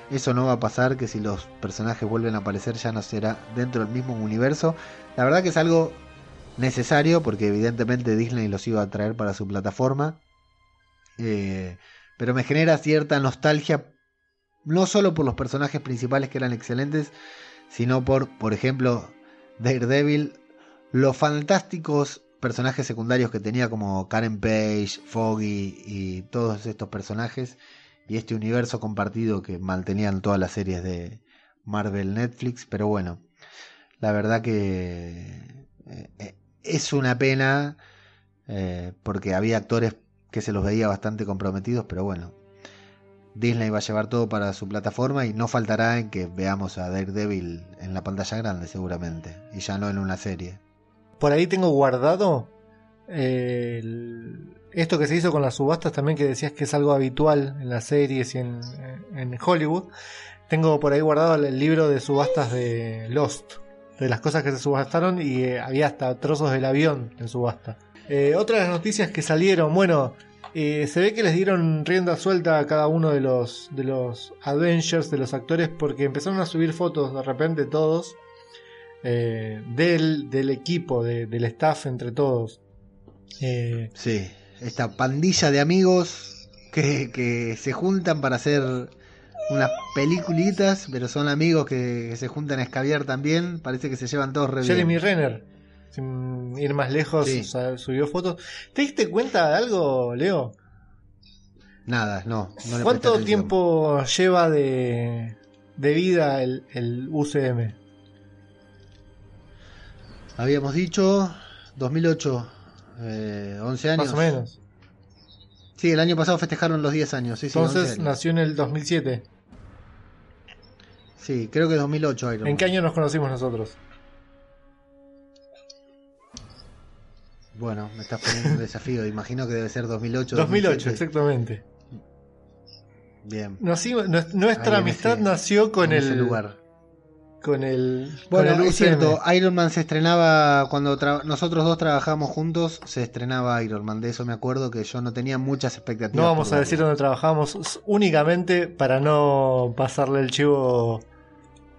eso no va a pasar, que si los personajes vuelven a aparecer ya no será dentro del mismo universo. La verdad que es algo necesario porque evidentemente Disney los iba a traer para su plataforma. Eh, pero me genera cierta nostalgia, no solo por los personajes principales que eran excelentes, sino por, por ejemplo, Daredevil, los fantásticos personajes secundarios que tenía como Karen Page, Foggy y todos estos personajes, y este universo compartido que mantenían todas las series de Marvel Netflix, pero bueno, la verdad que eh, eh, es una pena eh, porque había actores que se los veía bastante comprometidos, pero bueno, Disney va a llevar todo para su plataforma y no faltará en que veamos a Daredevil en la pantalla grande seguramente, y ya no en una serie. Por ahí tengo guardado eh, esto que se hizo con las subastas también, que decías que es algo habitual en las series y en, en Hollywood. Tengo por ahí guardado el libro de subastas de Lost, de las cosas que se subastaron y eh, había hasta trozos del avión en subasta. Eh, otras noticias que salieron, bueno, eh, se ve que les dieron rienda suelta a cada uno de los, de los Avengers, de los actores, porque empezaron a subir fotos de repente todos eh, del, del equipo, de- del staff entre todos. Eh, Sí, esta pandilla de amigos que, que se juntan para hacer unas peliculitas, pero son amigos que, que se juntan a escabiar también, parece que se llevan todos re. Jeremy Renner, sin ir más lejos, Sí. subió fotos. ¿Te diste cuenta de algo, Leo? Nada, no. no le presté ¿Cuánto tiempo lleva de, de vida el, el UCM? Habíamos dicho 2008, eh, 11 años. Más o menos. Sí, el año pasado festejaron los 10 años. Sí, sí, 11 Entonces nació en el 2007. Sí, creo que 2008 Iron ¿En qué año nos conocimos nosotros? Bueno, me estás poniendo un desafío. Imagino que debe ser 2008. 2008, 2007. exactamente. Bien. Nuestra Ahí amistad ese- nació con en el ese lugar. con el Bueno, con el es cierto. Iron Man se estrenaba cuando nosotros dos trabajamos juntos, se estrenaba Iron Man. De eso me acuerdo que yo no tenía muchas expectativas. No vamos a decir dónde trabajamos únicamente para no pasarle el chivo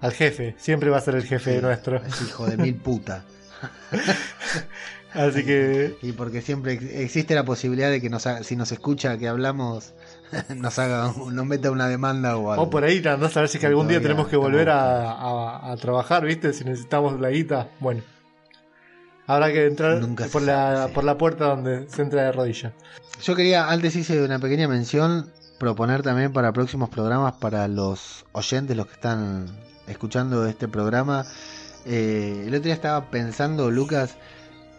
al jefe. Siempre va a ser el jefe Sí, nuestro. es hijo de mil puta. *laughs* Así que Y porque siempre ex- existe la posibilidad de que nos haga- si nos escucha que hablamos, *laughs* nos haga, nos meta una demanda o algo. o por ahí andás a ver si es que algún día tenemos que volver a, a- a trabajar, ¿viste? Si necesitamos la guita. Bueno. Habrá que entrar Nunca por la, sabe, sí. por la puerta donde se entra de rodilla. Yo quería, antes hice una pequeña mención, proponer también para próximos programas para los oyentes, los que están escuchando este programa. Eh, el otro día estaba pensando, Lucas,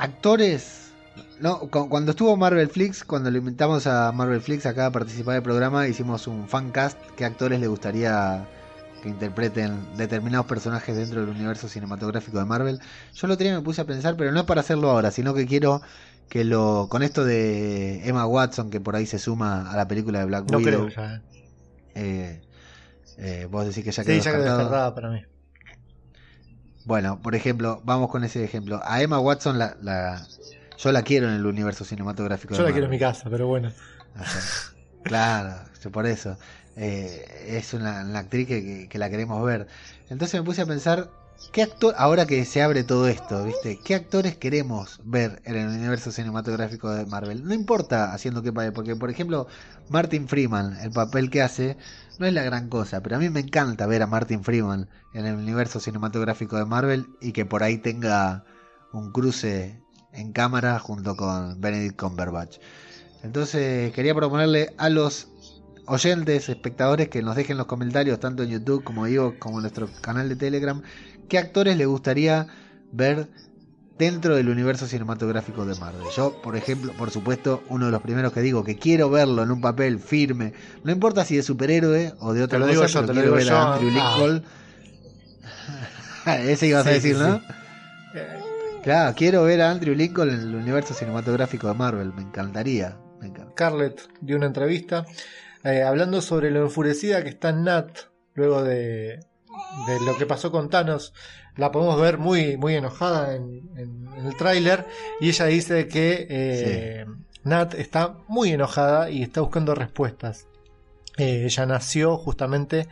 actores. No, cu- cuando estuvo Marvel Flix, cuando lo invitamos a Marvel Flix acá a participar del programa, hicimos un fan cast. ¿Qué actores le gustaría que interpreten determinados personajes dentro del universo cinematográfico de Marvel? Yo el otro día me puse a pensar, pero no es para hacerlo ahora, sino que quiero que lo con esto de Emma Watson que por ahí se suma a la película de Black No Widow creo ya. eh, eh, vos decís que ya quedó Sí, ya quedó descartado. descartada para mí. Bueno por ejemplo vamos con ese ejemplo a Emma Watson la, la- yo la quiero en el universo cinematográfico Yo de la quiero en mi casa, pero bueno. Claro yo por eso Eh, es una, una actriz que, que- que la queremos ver entonces me puse a pensar ¿Qué actor, ahora que se abre todo esto, ¿viste? ¿Qué actores queremos ver en el universo cinematográfico de Marvel? No importa haciendo qué papel, porque por ejemplo, Martin Freeman, el papel que hace, no es la gran cosa, pero a mí me encanta ver a Martin Freeman en el universo cinematográfico de Marvel y que por ahí tenga un cruce en cámara junto con Benedict Cumberbatch. Entonces quería proponerle a los oyentes, espectadores, que nos dejen los comentarios tanto en YouTube como digo, como en nuestro canal de Telegram, qué actores les gustaría ver dentro del universo cinematográfico de Marvel. Yo, por ejemplo, por supuesto, uno de los primeros que digo que quiero verlo en un papel firme, no importa si de superhéroe o de otra Te lo cosa, digo yo, pero quiero ver a. Andrew Ah. Lincoln. *laughs* Ese ibas a decir, sí, ¿no? sí. Claro, quiero ver a Andrew Lincoln en el universo cinematográfico de Marvel, me encantaría. Me encanta. Scarlett dio una entrevista eh, hablando sobre lo enfurecida que está Nat luego de, de lo que pasó con Thanos. La podemos ver muy, muy enojada en, el tráiler y ella dice que eh, Nat está muy enojada y está buscando respuestas. Eh, ella nació justamente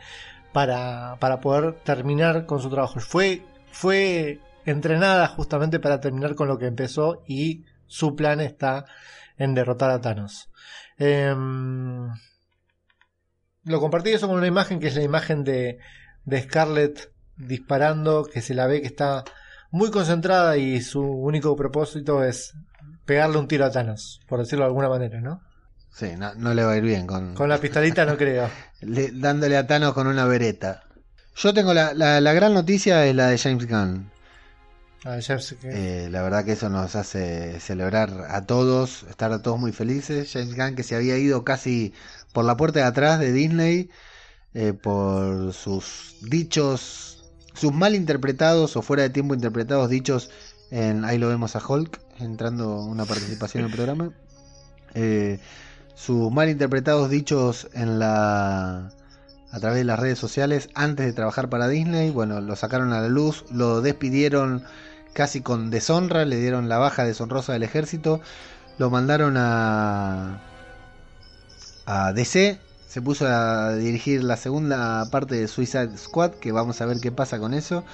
para, para poder terminar con su trabajo. Fue, fue entrenada justamente para terminar con lo que empezó y su plan está en derrotar a Thanos. Em, lo compartí eso con una imagen que es la imagen de, de Scarlett disparando, que se la ve que está muy concentrada y su único propósito es pegarle un tiro a Thanos, por decirlo de alguna manera, ¿no? Sí, no, no le va a ir bien con, Con la pistolita no creo. *laughs* le- dándole a Thanos con una vereta. Yo tengo la, la, la gran noticia es la de James Gunn. Ah, Eh, la verdad que eso nos hace celebrar a todos, estar a todos muy felices. James Gunn que se había ido casi por la puerta de atrás de Disney eh, por sus dichos, sus mal interpretados o fuera de tiempo interpretados dichos en ahí lo vemos a Hulk entrando una participación en el programa. Eh, sus mal interpretados dichos en la a través de las redes sociales antes de trabajar para Disney, bueno, lo sacaron a la luz, lo despidieron casi con deshonra, le dieron la baja deshonrosa del ejército, lo mandaron a a DC, se puso a dirigir la segunda parte de Suicide Squad, que vamos a ver qué pasa con eso.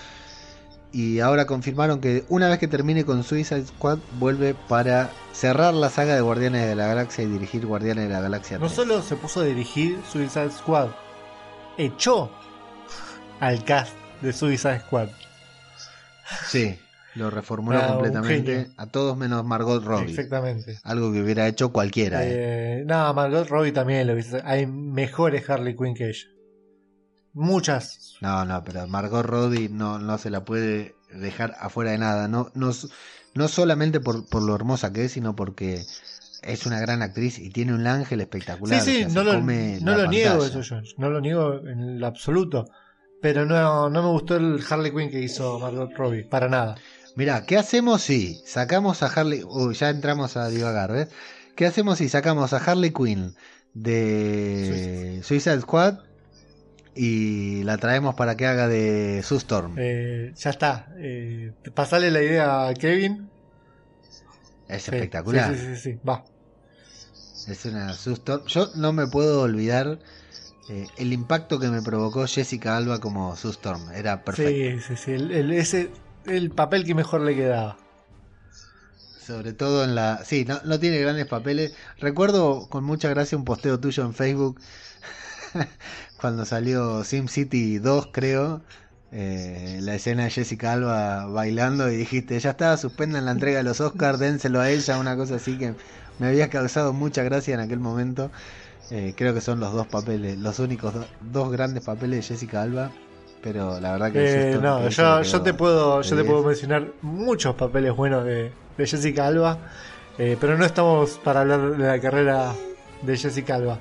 Y ahora confirmaron que una vez que termine con Suicide Squad, vuelve para cerrar la saga de Guardianes de la Galaxia y dirigir Guardianes de la Galaxia No 3. solo se puso a dirigir Suicide Squad, echó al cast de Suicide Squad. Sí, lo reformuló Ah, completamente. A todos menos Margot Robbie. Exactamente. Algo que hubiera hecho cualquiera. ¿eh? Eh, no, Margot Robbie también lo viste. Hay mejores Harley Quinn que ella. Muchas. No, no, pero Margot Robbie no, no se la puede dejar afuera de nada. No, no, no solamente por, por lo hermosa que es, sino porque es una gran actriz y tiene un ángel espectacular. sí, sí, o sea, no lo, no niego eso yo. No lo niego en lo absoluto. Pero no, no me gustó el Harley Quinn que hizo Margot Robbie. Para nada. Mirá, ¿qué hacemos si sacamos a Harley... Uy, ya entramos a divagar, ¿ves? ¿Qué hacemos si sacamos a Harley Quinn de Suicide Squad y la traemos para que haga de Sue Storm? Eh, ya está. Eh, pasale la idea a Kevin. es Sí, espectacular. Sí, sí, sí, sí. Va. Es una Sue Storm. Yo no me puedo olvidar eh, el impacto que me provocó Jessica Alba como Sue Storm. Era perfecto. Sí, sí, sí. El, el- ese, el papel que mejor le quedaba. Sobre todo en la... Sí, no, no tiene grandes papeles. Recuerdo con mucha gracia un posteo tuyo en Facebook *laughs* cuando salió SimCity 2, creo. eh, la escena de Jessica Alba bailando y dijiste, ya está, suspendan la entrega de los Oscars, dénselo a ella, una cosa así que me había causado mucha gracia en aquel momento. Eh, creo que son los dos papeles, los únicos do- dos grandes papeles de Jessica Alba, pero la verdad que... Eh, Storm no, yo, te puedo, yo te 10. puedo mencionar muchos papeles buenos de, de Jessica Alba, eh, pero no estamos para hablar de la carrera de Jessica Alba.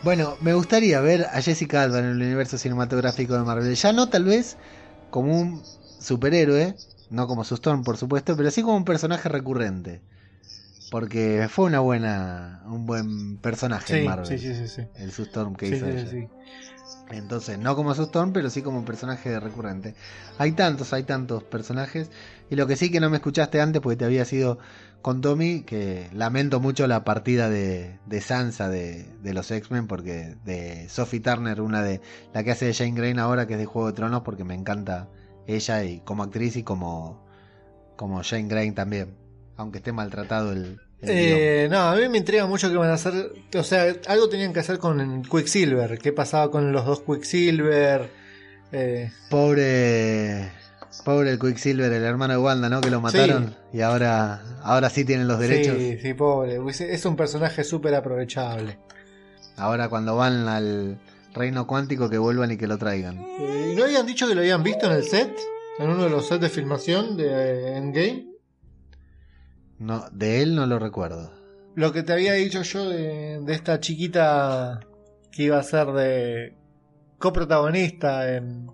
Bueno, me gustaría ver a Jessica Alba en el universo cinematográfico de Marvel. Ya no tal vez como un superhéroe, no como Sue Storm por supuesto, pero sí como un personaje recurrente. Porque fue una buena, un buen personaje en Marvel. sí, sí, sí, sí. El Sue Storm que Sí, hizo sí, ella. Entonces, no como Sue Storm, pero sí como un personaje recurrente. Hay tantos, hay tantos personajes. Y lo que sí que no me escuchaste antes, porque te había sido con Tommy, que lamento mucho la partida de, de Sansa de, de los X-Men, porque de Sophie Turner, una de la que hace de Jane Grey ahora, que es de Juego de Tronos, porque me encanta ella y como actriz y como, como Jane Grey también. Aunque esté maltratado el. Eh, no, a mí me intriga mucho que van a hacer. O sea, algo tenían que hacer con Quicksilver. ¿Qué pasaba con los dos Quicksilver? Eh, Pobre, pobre el Quicksilver, el hermano de Wanda, ¿no? Que lo mataron y ahora, ahora sí tienen los derechos. Sí, sí, pobre. Es un personaje súper aprovechable. Ahora cuando van al reino cuántico que vuelvan y que lo traigan. Eh, ¿y ¿No habían dicho que lo habían visto en el set? En uno de los sets de filmación de eh, Endgame. No, de él no lo recuerdo. Lo que te había dicho yo de, de esta chiquita que iba a ser de coprotagonista en,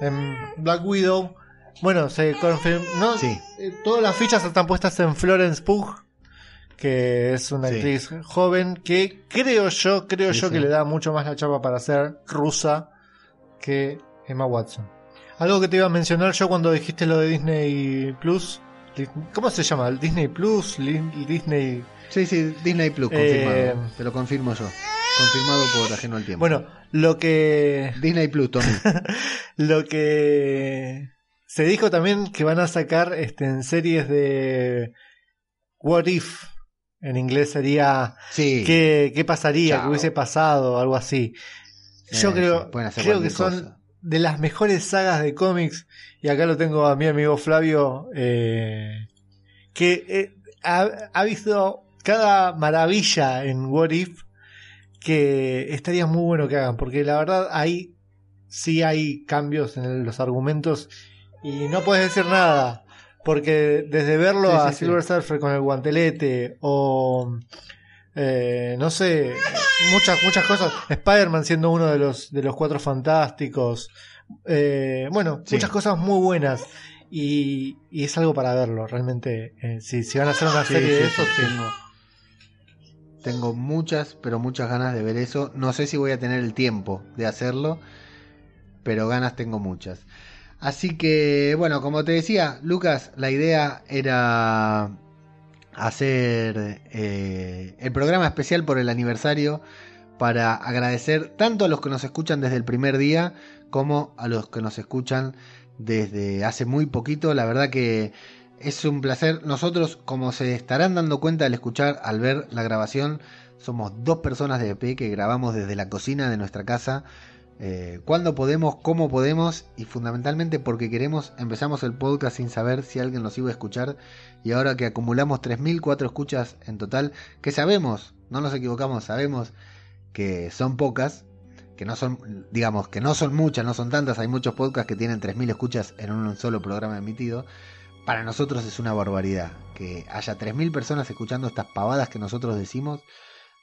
en Black Widow. Bueno, se confirmó. No, Sí. eh, todas las fichas están puestas en Florence Pugh, que es una Sí. actriz joven que creo yo, creo Sí, yo que le da mucho más la chapa para ser rusa que Emma Watson. Algo que te iba a mencionar yo cuando dijiste lo de Disney Plus. ¿Cómo se llama? ¿El Disney Plus? Disney. Sí, sí, Disney Plus, Eh, confirmado. Te lo confirmo yo. Confirmado por ajeno al tiempo. Bueno, lo que. Disney Plus, Tommy. *laughs* Lo que. Se dijo también que van a sacar este, en series de. What if. En inglés sería. Sí. ¿Qué, qué pasaría? Chao. ¿Qué hubiese pasado? Algo así. Yo Eh, creo, creo que son. De las mejores sagas de cómics. Y acá lo tengo a mi amigo Flavio. eh, que eh, ha, ha visto cada maravilla en What If. Que estaría muy bueno que hagan. Porque la verdad, ahí sí hay cambios en los argumentos. Y no puedes decir nada. Porque desde verlo Sí, a sí, sí. Silver Surfer con el guantelete. O. eh, no sé, muchas, muchas cosas. Spider-Man siendo uno de los, de los cuatro fantásticos. Eh, bueno, Sí. muchas cosas muy buenas. Y, y es algo para verlo, realmente. Eh, si, si van a hacer una Sí, serie sí, de eso, tengo, tengo muchas, pero muchas ganas de ver eso. No sé si voy a tener el tiempo de hacerlo, pero ganas tengo muchas. Así que, bueno, como te decía, Lucas, la idea era hacer eh, el programa especial por el aniversario para agradecer tanto a los que nos escuchan desde el primer día como a los que nos escuchan desde hace muy poquito. La verdad que es un placer. Nosotros, como se estarán dando cuenta al escuchar, al ver la grabación, somos dos personas de EP que grabamos desde la cocina de nuestra casa. Eh, cuándo podemos, cómo podemos y fundamentalmente porque queremos, empezamos el podcast sin saber si alguien nos iba a escuchar y ahora que acumulamos 3.004 escuchas en total, que sabemos, no nos equivocamos, sabemos que son pocas, que no son, digamos, que no son muchas, no son tantas, hay muchos podcasts que tienen 3.000 escuchas en un solo programa emitido, para nosotros es una barbaridad que haya 3.000 personas escuchando estas pavadas que nosotros decimos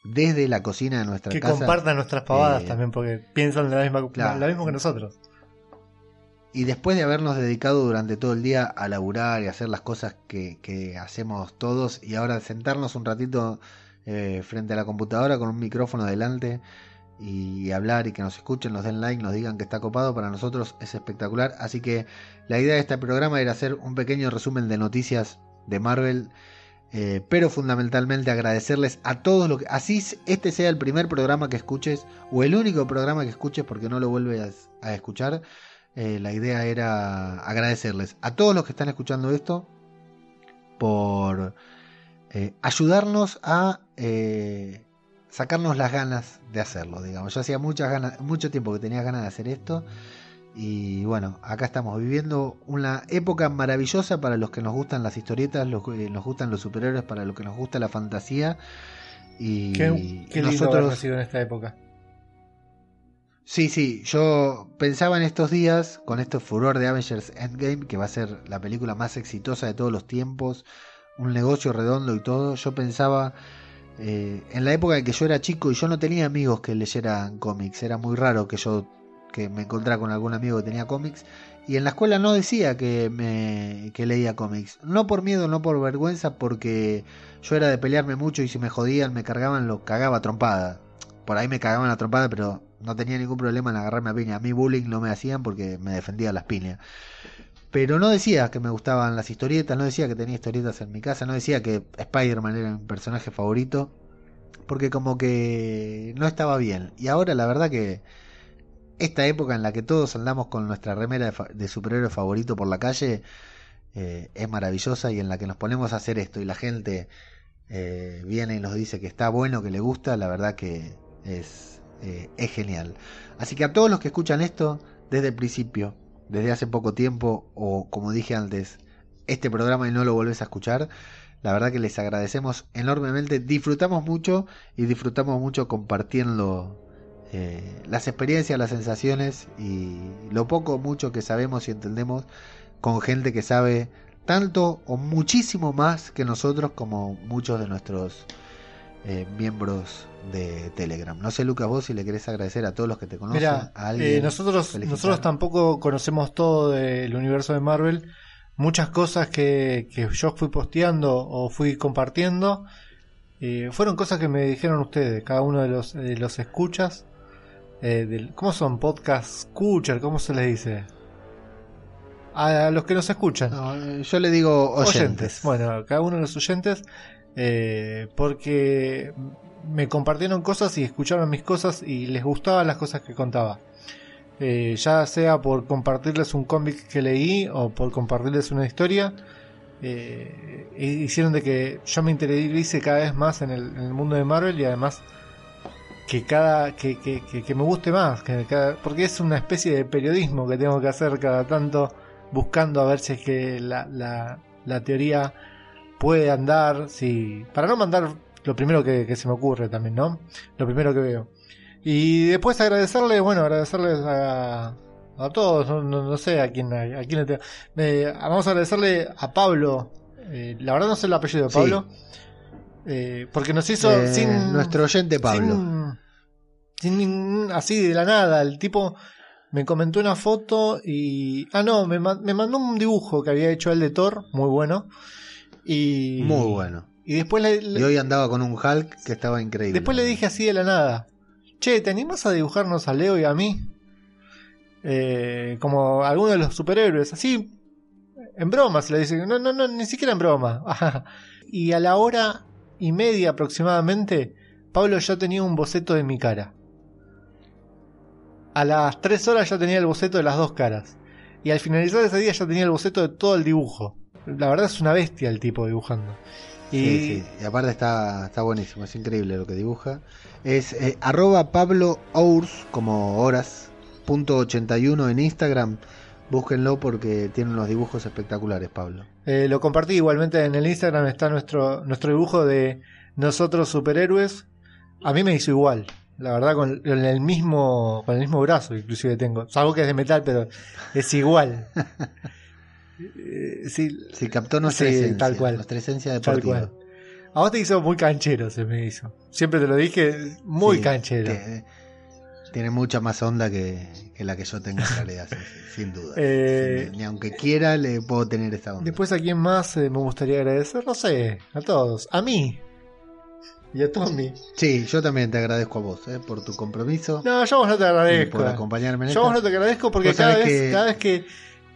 desde la cocina de nuestra Que casa. compartan nuestras pavadas Eh, también, porque piensan la misma, claro. lo mismo que nosotros. Y después de habernos dedicado durante todo el día a laburar y hacer las cosas que, que hacemos todos y ahora sentarnos un ratito eh, frente a la computadora con un micrófono delante y hablar y que nos escuchen, nos den like, nos digan que está copado, para nosotros es espectacular. Así que la idea de este programa era hacer un pequeño resumen de noticias de Marvel. Eh, pero fundamentalmente agradecerles a todos los que así este sea el primer programa que escuches o el único programa que escuches porque no lo vuelves a escuchar eh, la idea era agradecerles a todos los que están escuchando esto por eh, ayudarnos a sacarnos las ganas de hacerlo, digamos. Yo hacía muchas ganas, mucho tiempo que tenía ganas de hacer esto. Y bueno, acá estamos viviendo una época maravillosa para los que nos gustan las historietas, los que nos gustan los superhéroes, para los que nos gusta la fantasía. Y Qué, qué lindo nosotros nacido en esta época. Sí, sí, yo pensaba en estos días, con este furor de Avengers Endgame, que va a ser la película más exitosa de todos los tiempos, un negocio redondo y todo, yo pensaba eh, en la época en que yo era chico y yo no tenía amigos que leyeran cómics, era muy raro que yo que me encontrara con algún amigo que tenía cómics, y en la escuela no decía que, me, que leía cómics, no por miedo, no por vergüenza, porque yo era de pelearme mucho y si me jodían, me cargaban, lo cagaba trompada. Por ahí me cagaban la trompada, pero no tenía ningún problema en agarrarme a piña. A mí bullying no me hacían porque me defendía las piñas. Pero no decía que me gustaban las historietas, no decía que tenía historietas en mi casa, no decía que Spider-Man era mi personaje favorito, porque como que no estaba bien. Y ahora la verdad que esta época en la que todos andamos con nuestra remera de, de superhéroe favorito por la calle eh, es maravillosa y en la que nos ponemos a hacer esto y la gente eh, viene y nos dice que está bueno, que le gusta, la verdad que es, eh, es genial. Así que a todos los que escuchan esto desde el principio, desde hace poco tiempo o como dije antes, este programa y no lo volvés a escuchar, la verdad que les agradecemos enormemente, disfrutamos mucho y disfrutamos mucho compartiendo eh, las experiencias, las sensaciones y lo poco o mucho que sabemos y entendemos con gente que sabe tanto o muchísimo más que nosotros como muchos de nuestros eh, miembros de Telegram. No sé, Lucas, vos si le querés agradecer a todos los que te conocen, a alguien. eh, nosotros, felicitar. nosotros tampoco conocemos todo del universo de Marvel. Muchas cosas que, que yo fui posteando o fui compartiendo eh, fueron cosas que me dijeron ustedes, cada uno de los, de los escuchas. Eh, del, ¿Cómo son? Podcast escuchar, ¿cómo se les dice? A los que nos escuchan. No, eh, yo le digo oyentes. Bueno, cada uno de los oyentes, eh, porque me compartieron cosas y escucharon mis cosas y les gustaban las cosas que contaba. Eh, ya sea por compartirles un cómic que leí o por compartirles una historia, eh, hicieron de que yo me interiorice cada vez más en el, en el mundo de Marvel y además que cada que, que, que- que me guste más, que cada- porque es una especie de periodismo que tengo que hacer cada tanto buscando a ver si es que la, la, la teoría puede andar, si para no mandar lo primero que, que se me ocurre también, ¿no? Lo primero que veo. Y después agradecerle, bueno, agradecerles a, a todos, no, no- no sé a quién, a, quién le tengo. Me- vamos a agradecerle a Pablo, eh, la verdad no sé el apellido de Sí. Eh, porque nos hizo Eh, sin... nuestro oyente Pablo. Sin, así de la nada, el tipo me comentó una foto y... Ah, no, me, me mandó un dibujo que había hecho él de Thor, muy bueno. Y, Muy bueno. Y después le, le- Y hoy andaba con un Hulk que estaba increíble. después le dije así de la nada, che, ¿te animas a dibujarnos a Leo y a mí? Eh, como alguno de los superhéroes, así, en broma se le dice, no, no, no, ni siquiera en broma. *laughs* y a la hora y media aproximadamente, Pablo ya tenía un boceto de mi cara. A las tres horas ya tenía el boceto de las dos caras. Y al finalizar ese día ya tenía el boceto de todo el dibujo. La verdad es una bestia el tipo dibujando. Y Sí, sí. Y aparte está, está buenísimo, es increíble lo que dibuja. Es eh, arroba Pablo Ours, como horas, pablo.81 en Instagram. Búsquenlo porque tiene unos dibujos espectaculares, Pablo. Eh, lo compartí igualmente en el Instagram, está nuestro, nuestro dibujo de nosotros superhéroes. A mí me hizo igual, la verdad, con, con el mismo con el mismo brazo, inclusive tengo. Salvo que es de metal, pero es igual. *laughs* Eh, sí, Sí, captó nuestra Sí, esencia. tal cual. Nuestra esencia tal deportiva. cual. A vos te hizo muy canchero, se me hizo. Siempre te lo dije, muy Sí, canchero. Tiene mucha más onda que, que la que yo tengo en realidad, sí, sí, sin duda. *laughs* Eh, Sin- ni aunque quiera, le puedo tener esa onda. Después, ¿a quién más eh, me gustaría agradecer? No sé, a todos. A mí. Y a Tommy. Sí, yo también te agradezco a vos eh, por tu compromiso No, yo a vos no te agradezco. por acompañarme en Yo a vos no te agradezco porque cada vez, que- cada vez que,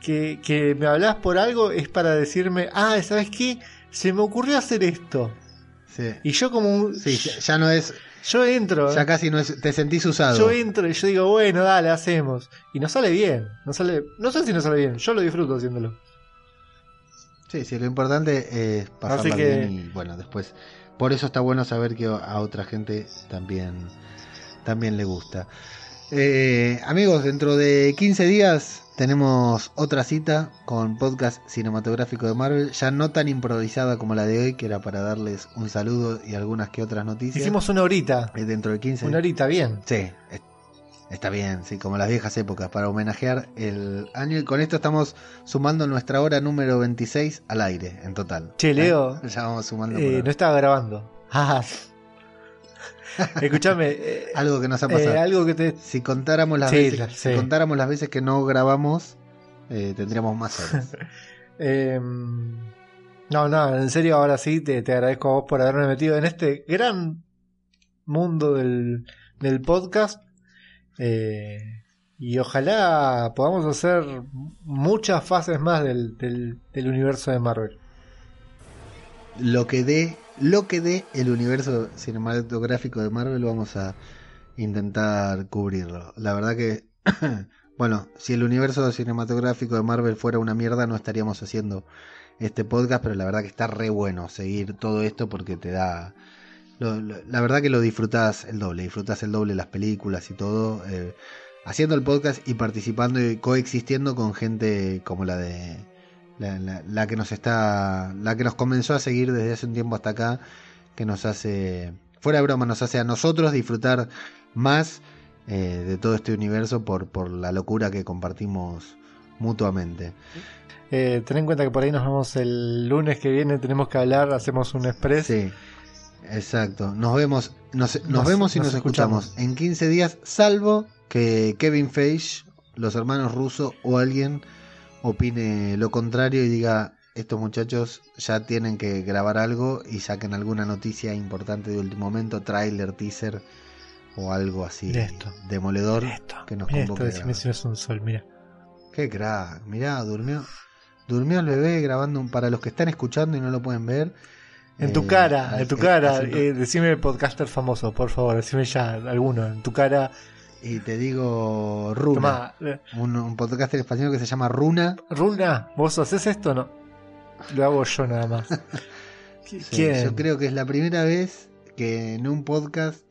que, que me hablas por algo es para decirme, ah, ¿sabes qué? Se me ocurrió hacer esto. Sí, Y yo como un... Sí, ya, ya no es, Yo entro. ya casi no es, te sentís usado. Yo entro y yo digo, bueno, dale, hacemos. Y nos sale bien. No sale, no sé si nos sale bien. Yo lo disfruto haciéndolo. Sí, sí, lo importante es pasarla que- bien y bueno, después. Por eso está bueno saber que a otra gente también, también le gusta. Eh, amigos, dentro de 15 días tenemos otra cita con podcast cinematográfico de Marvel, ya no tan improvisada como la de hoy, que era para darles un saludo y algunas que otras noticias. Hicimos una horita. Eh, dentro de 15 Una horita, bien. Sí, es- está bien, sí, como las viejas épocas, para homenajear el año. Y con esto estamos sumando nuestra hora número 26 al aire, en total. Che, Leo, ¿Eh? *laughs* Ya vamos sumando. Eh, no estaba grabando. *laughs* Escúchame. *laughs* eh, Algo que nos ha eh, pasado. algo que te. Si contáramos las Sí, veces, la- si sí. contáramos las veces que no grabamos, eh, tendríamos más horas. *laughs* eh, no, no, en serio, ahora sí te, te agradezco a vos por haberme metido en este gran mundo del, del podcast. Eh, y ojalá podamos hacer muchas fases más del, del, del universo de Marvel. lo que dé, lo que dé el universo cinematográfico de Marvel, vamos a intentar cubrirlo. La verdad que, *clears throat* bueno, si el universo cinematográfico de Marvel fuera una mierda, no estaríamos haciendo este podcast, pero la verdad que está re bueno seguir todo esto porque te da. la verdad que lo disfrutás el doble, disfrutás el doble las películas y todo, eh, haciendo el podcast y participando y coexistiendo con gente como la de la, la- la que nos está la que nos comenzó a seguir desde hace un tiempo hasta acá que nos hace fuera de broma nos hace a nosotros disfrutar más eh, de todo este universo por, por la locura que compartimos mutuamente Eh, ten en cuenta que por ahí nos vemos el lunes que viene, tenemos que hablar, hacemos un express. sí exacto nos vemos nos, nos Nos- vemos y nos nos, escuchamos. escuchamos. en 15 días salvo que Kevin Feige los hermanos rusos o alguien opine lo contrario y diga estos muchachos ya tienen que grabar algo y saquen alguna noticia importante de último momento, tráiler, teaser o algo así esto. demoledor esto, que nos esto, convoque a decime si no es un sol, mira. Qué crack, mirá, durmió durmió el bebé grabando un, para los que están escuchando y no lo pueden ver. En tu eh, cara, en tu eh, cara, eh, decime podcaster famoso, por favor, decime ya alguno, en tu cara. Y te digo Runa, eh, un, un podcast español que se llama Runa. Runa, ¿vos haces esto o no? Lo hago yo nada más. *laughs* Sí, ¿Quién? Yo creo que es la primera vez que en un podcast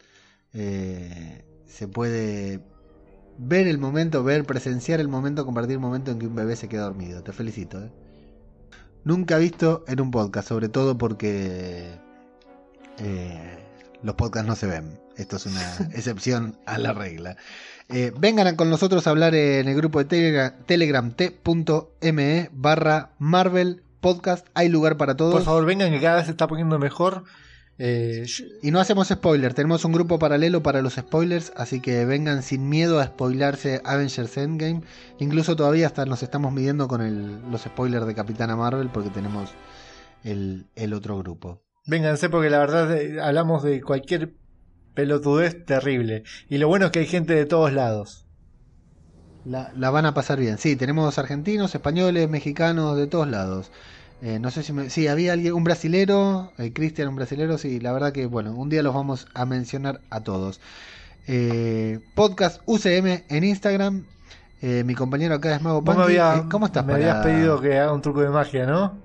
eh, se puede ver el momento, ver, presenciar el momento, compartir el momento en que un bebé se queda dormido. Te felicito. ¿eh? Nunca visto en un podcast, sobre todo porque eh, los podcasts no se ven. Esto es una *laughs* excepción a la regla. Eh, vengan a- con nosotros a hablar en el grupo de Telegram, Telegram t.me barra Marvel Podcast. Hay lugar para todos. Por favor, vengan que cada vez se está poniendo mejor. Eh, Y no hacemos spoilers, tenemos un grupo paralelo para los spoilers, así que vengan sin miedo a spoilarse Avengers Endgame. Incluso todavía hasta nos estamos midiendo con el- los spoilers de Capitana Marvel porque tenemos el, el otro grupo. vénganse porque la verdad eh, hablamos de cualquier pelotudez terrible. Y lo bueno es que hay gente de todos lados. La, la van a pasar bien. Sí, tenemos argentinos, españoles, mexicanos, de todos lados. Eh, no sé si me... Sí, había alguien, un brasilero, eh, Cristian, un brasilero, sí, la verdad que, bueno, un día los vamos a mencionar a todos. Eh, podcast UCM en Instagram. Eh, mi compañero acá es Mago Panqui. había- Eh, ¿Cómo estás? me para- habías pedido que haga un truco de magia, ¿no?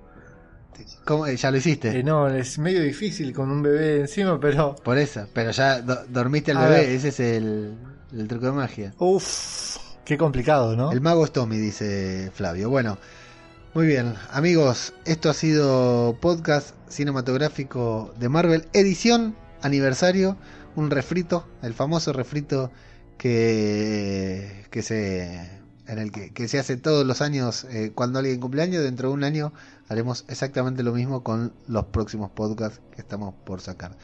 ¿Cómo? Eh, ya lo hiciste. Eh, no, es medio difícil con un bebé encima, pero... Por eso, pero ya do- dormiste al A bebé, ver. ese es el, el truco de magia. Uff, Qué complicado, ¿no? El mago es Tommy, dice Flavio. Bueno, muy bien, amigos, esto ha sido podcast cinematográfico de Marvel, edición aniversario, un refrito, el famoso refrito que, que se en el que, que se hace todos los años eh, cuando alguien cumpleaños, dentro de un año haremos exactamente lo mismo con los próximos podcasts que estamos por sacar.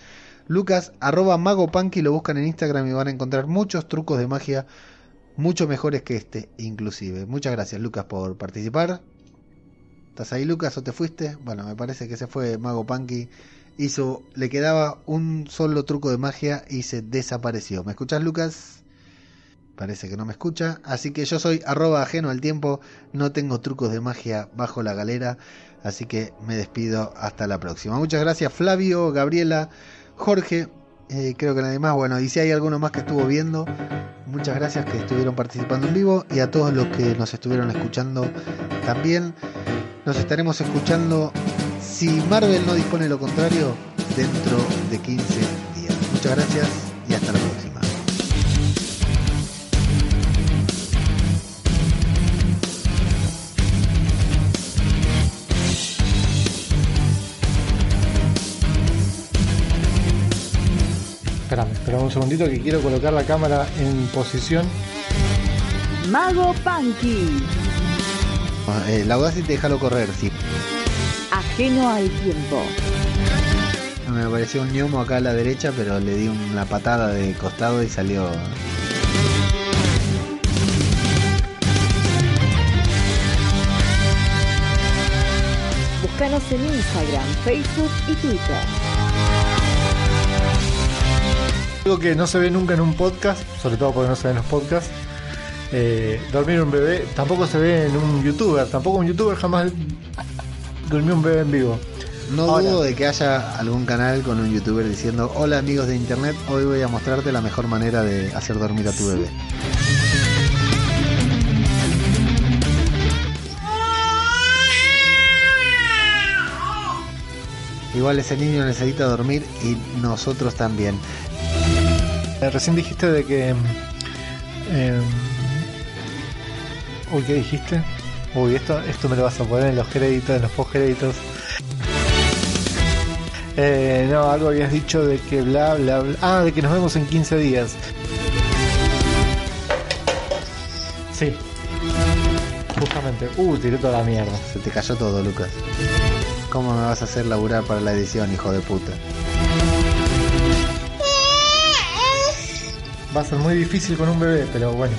Lucas, arroba Mago Punky, lo buscan en Instagram y van a encontrar muchos trucos de magia mucho mejores que este, inclusive. Muchas gracias, Lucas, por participar. ¿Estás ahí, Lucas, o te fuiste? Bueno, me parece que se fue Mago Punky. Hizo, le quedaba un solo truco de magia y se desapareció. ¿Me escuchás, Lucas? Parece que no me escucha. Así que yo soy arroba ajeno al tiempo. No tengo trucos de magia bajo la galera. Así que me despido hasta la próxima. Muchas gracias, Flavio, Gabriela, Jorge. Eh, creo que nadie más. Bueno, y si hay alguno más que estuvo viendo, muchas gracias que estuvieron participando en vivo y a todos los que nos estuvieron escuchando también. Nos estaremos escuchando, si Marvel no dispone lo contrario, dentro de 15 días. Muchas gracias segundito que quiero colocar la cámara en posición. Mago Punky, Eh, la Audacity déjalo correr, sí. ajeno al tiempo. Me apareció un gnomo acá a la derecha, pero le di una patada de costado y salió. Búscanos en Instagram, Facebook y Twitter. Algo que no se ve nunca en un podcast, sobre todo porque no se ven los podcasts. eh, dormir un bebé tampoco se ve en un youtuber. Tampoco un youtuber jamás durmió un bebé en vivo. No Ahora. dudo de que haya algún canal con un youtuber diciendo: Hola amigos de internet, hoy voy a mostrarte la mejor manera de hacer dormir a tu bebé. Igual ese niño necesita dormir y nosotros también. Eh, recién dijiste de que. eh, uy, ¿qué dijiste? Uy, esto, esto me lo vas a poner en los créditos, en los post créditos. Eh, no, algo habías dicho de que bla bla bla. Ah, de que nos vemos en 15 días. Sí. Justamente. Uh, tiré toda la mierda. Se te cayó todo, Lucas. ¿Cómo me vas a hacer laburar para la edición, hijo de puta? Va a ser muy difícil con un bebé, pero bueno.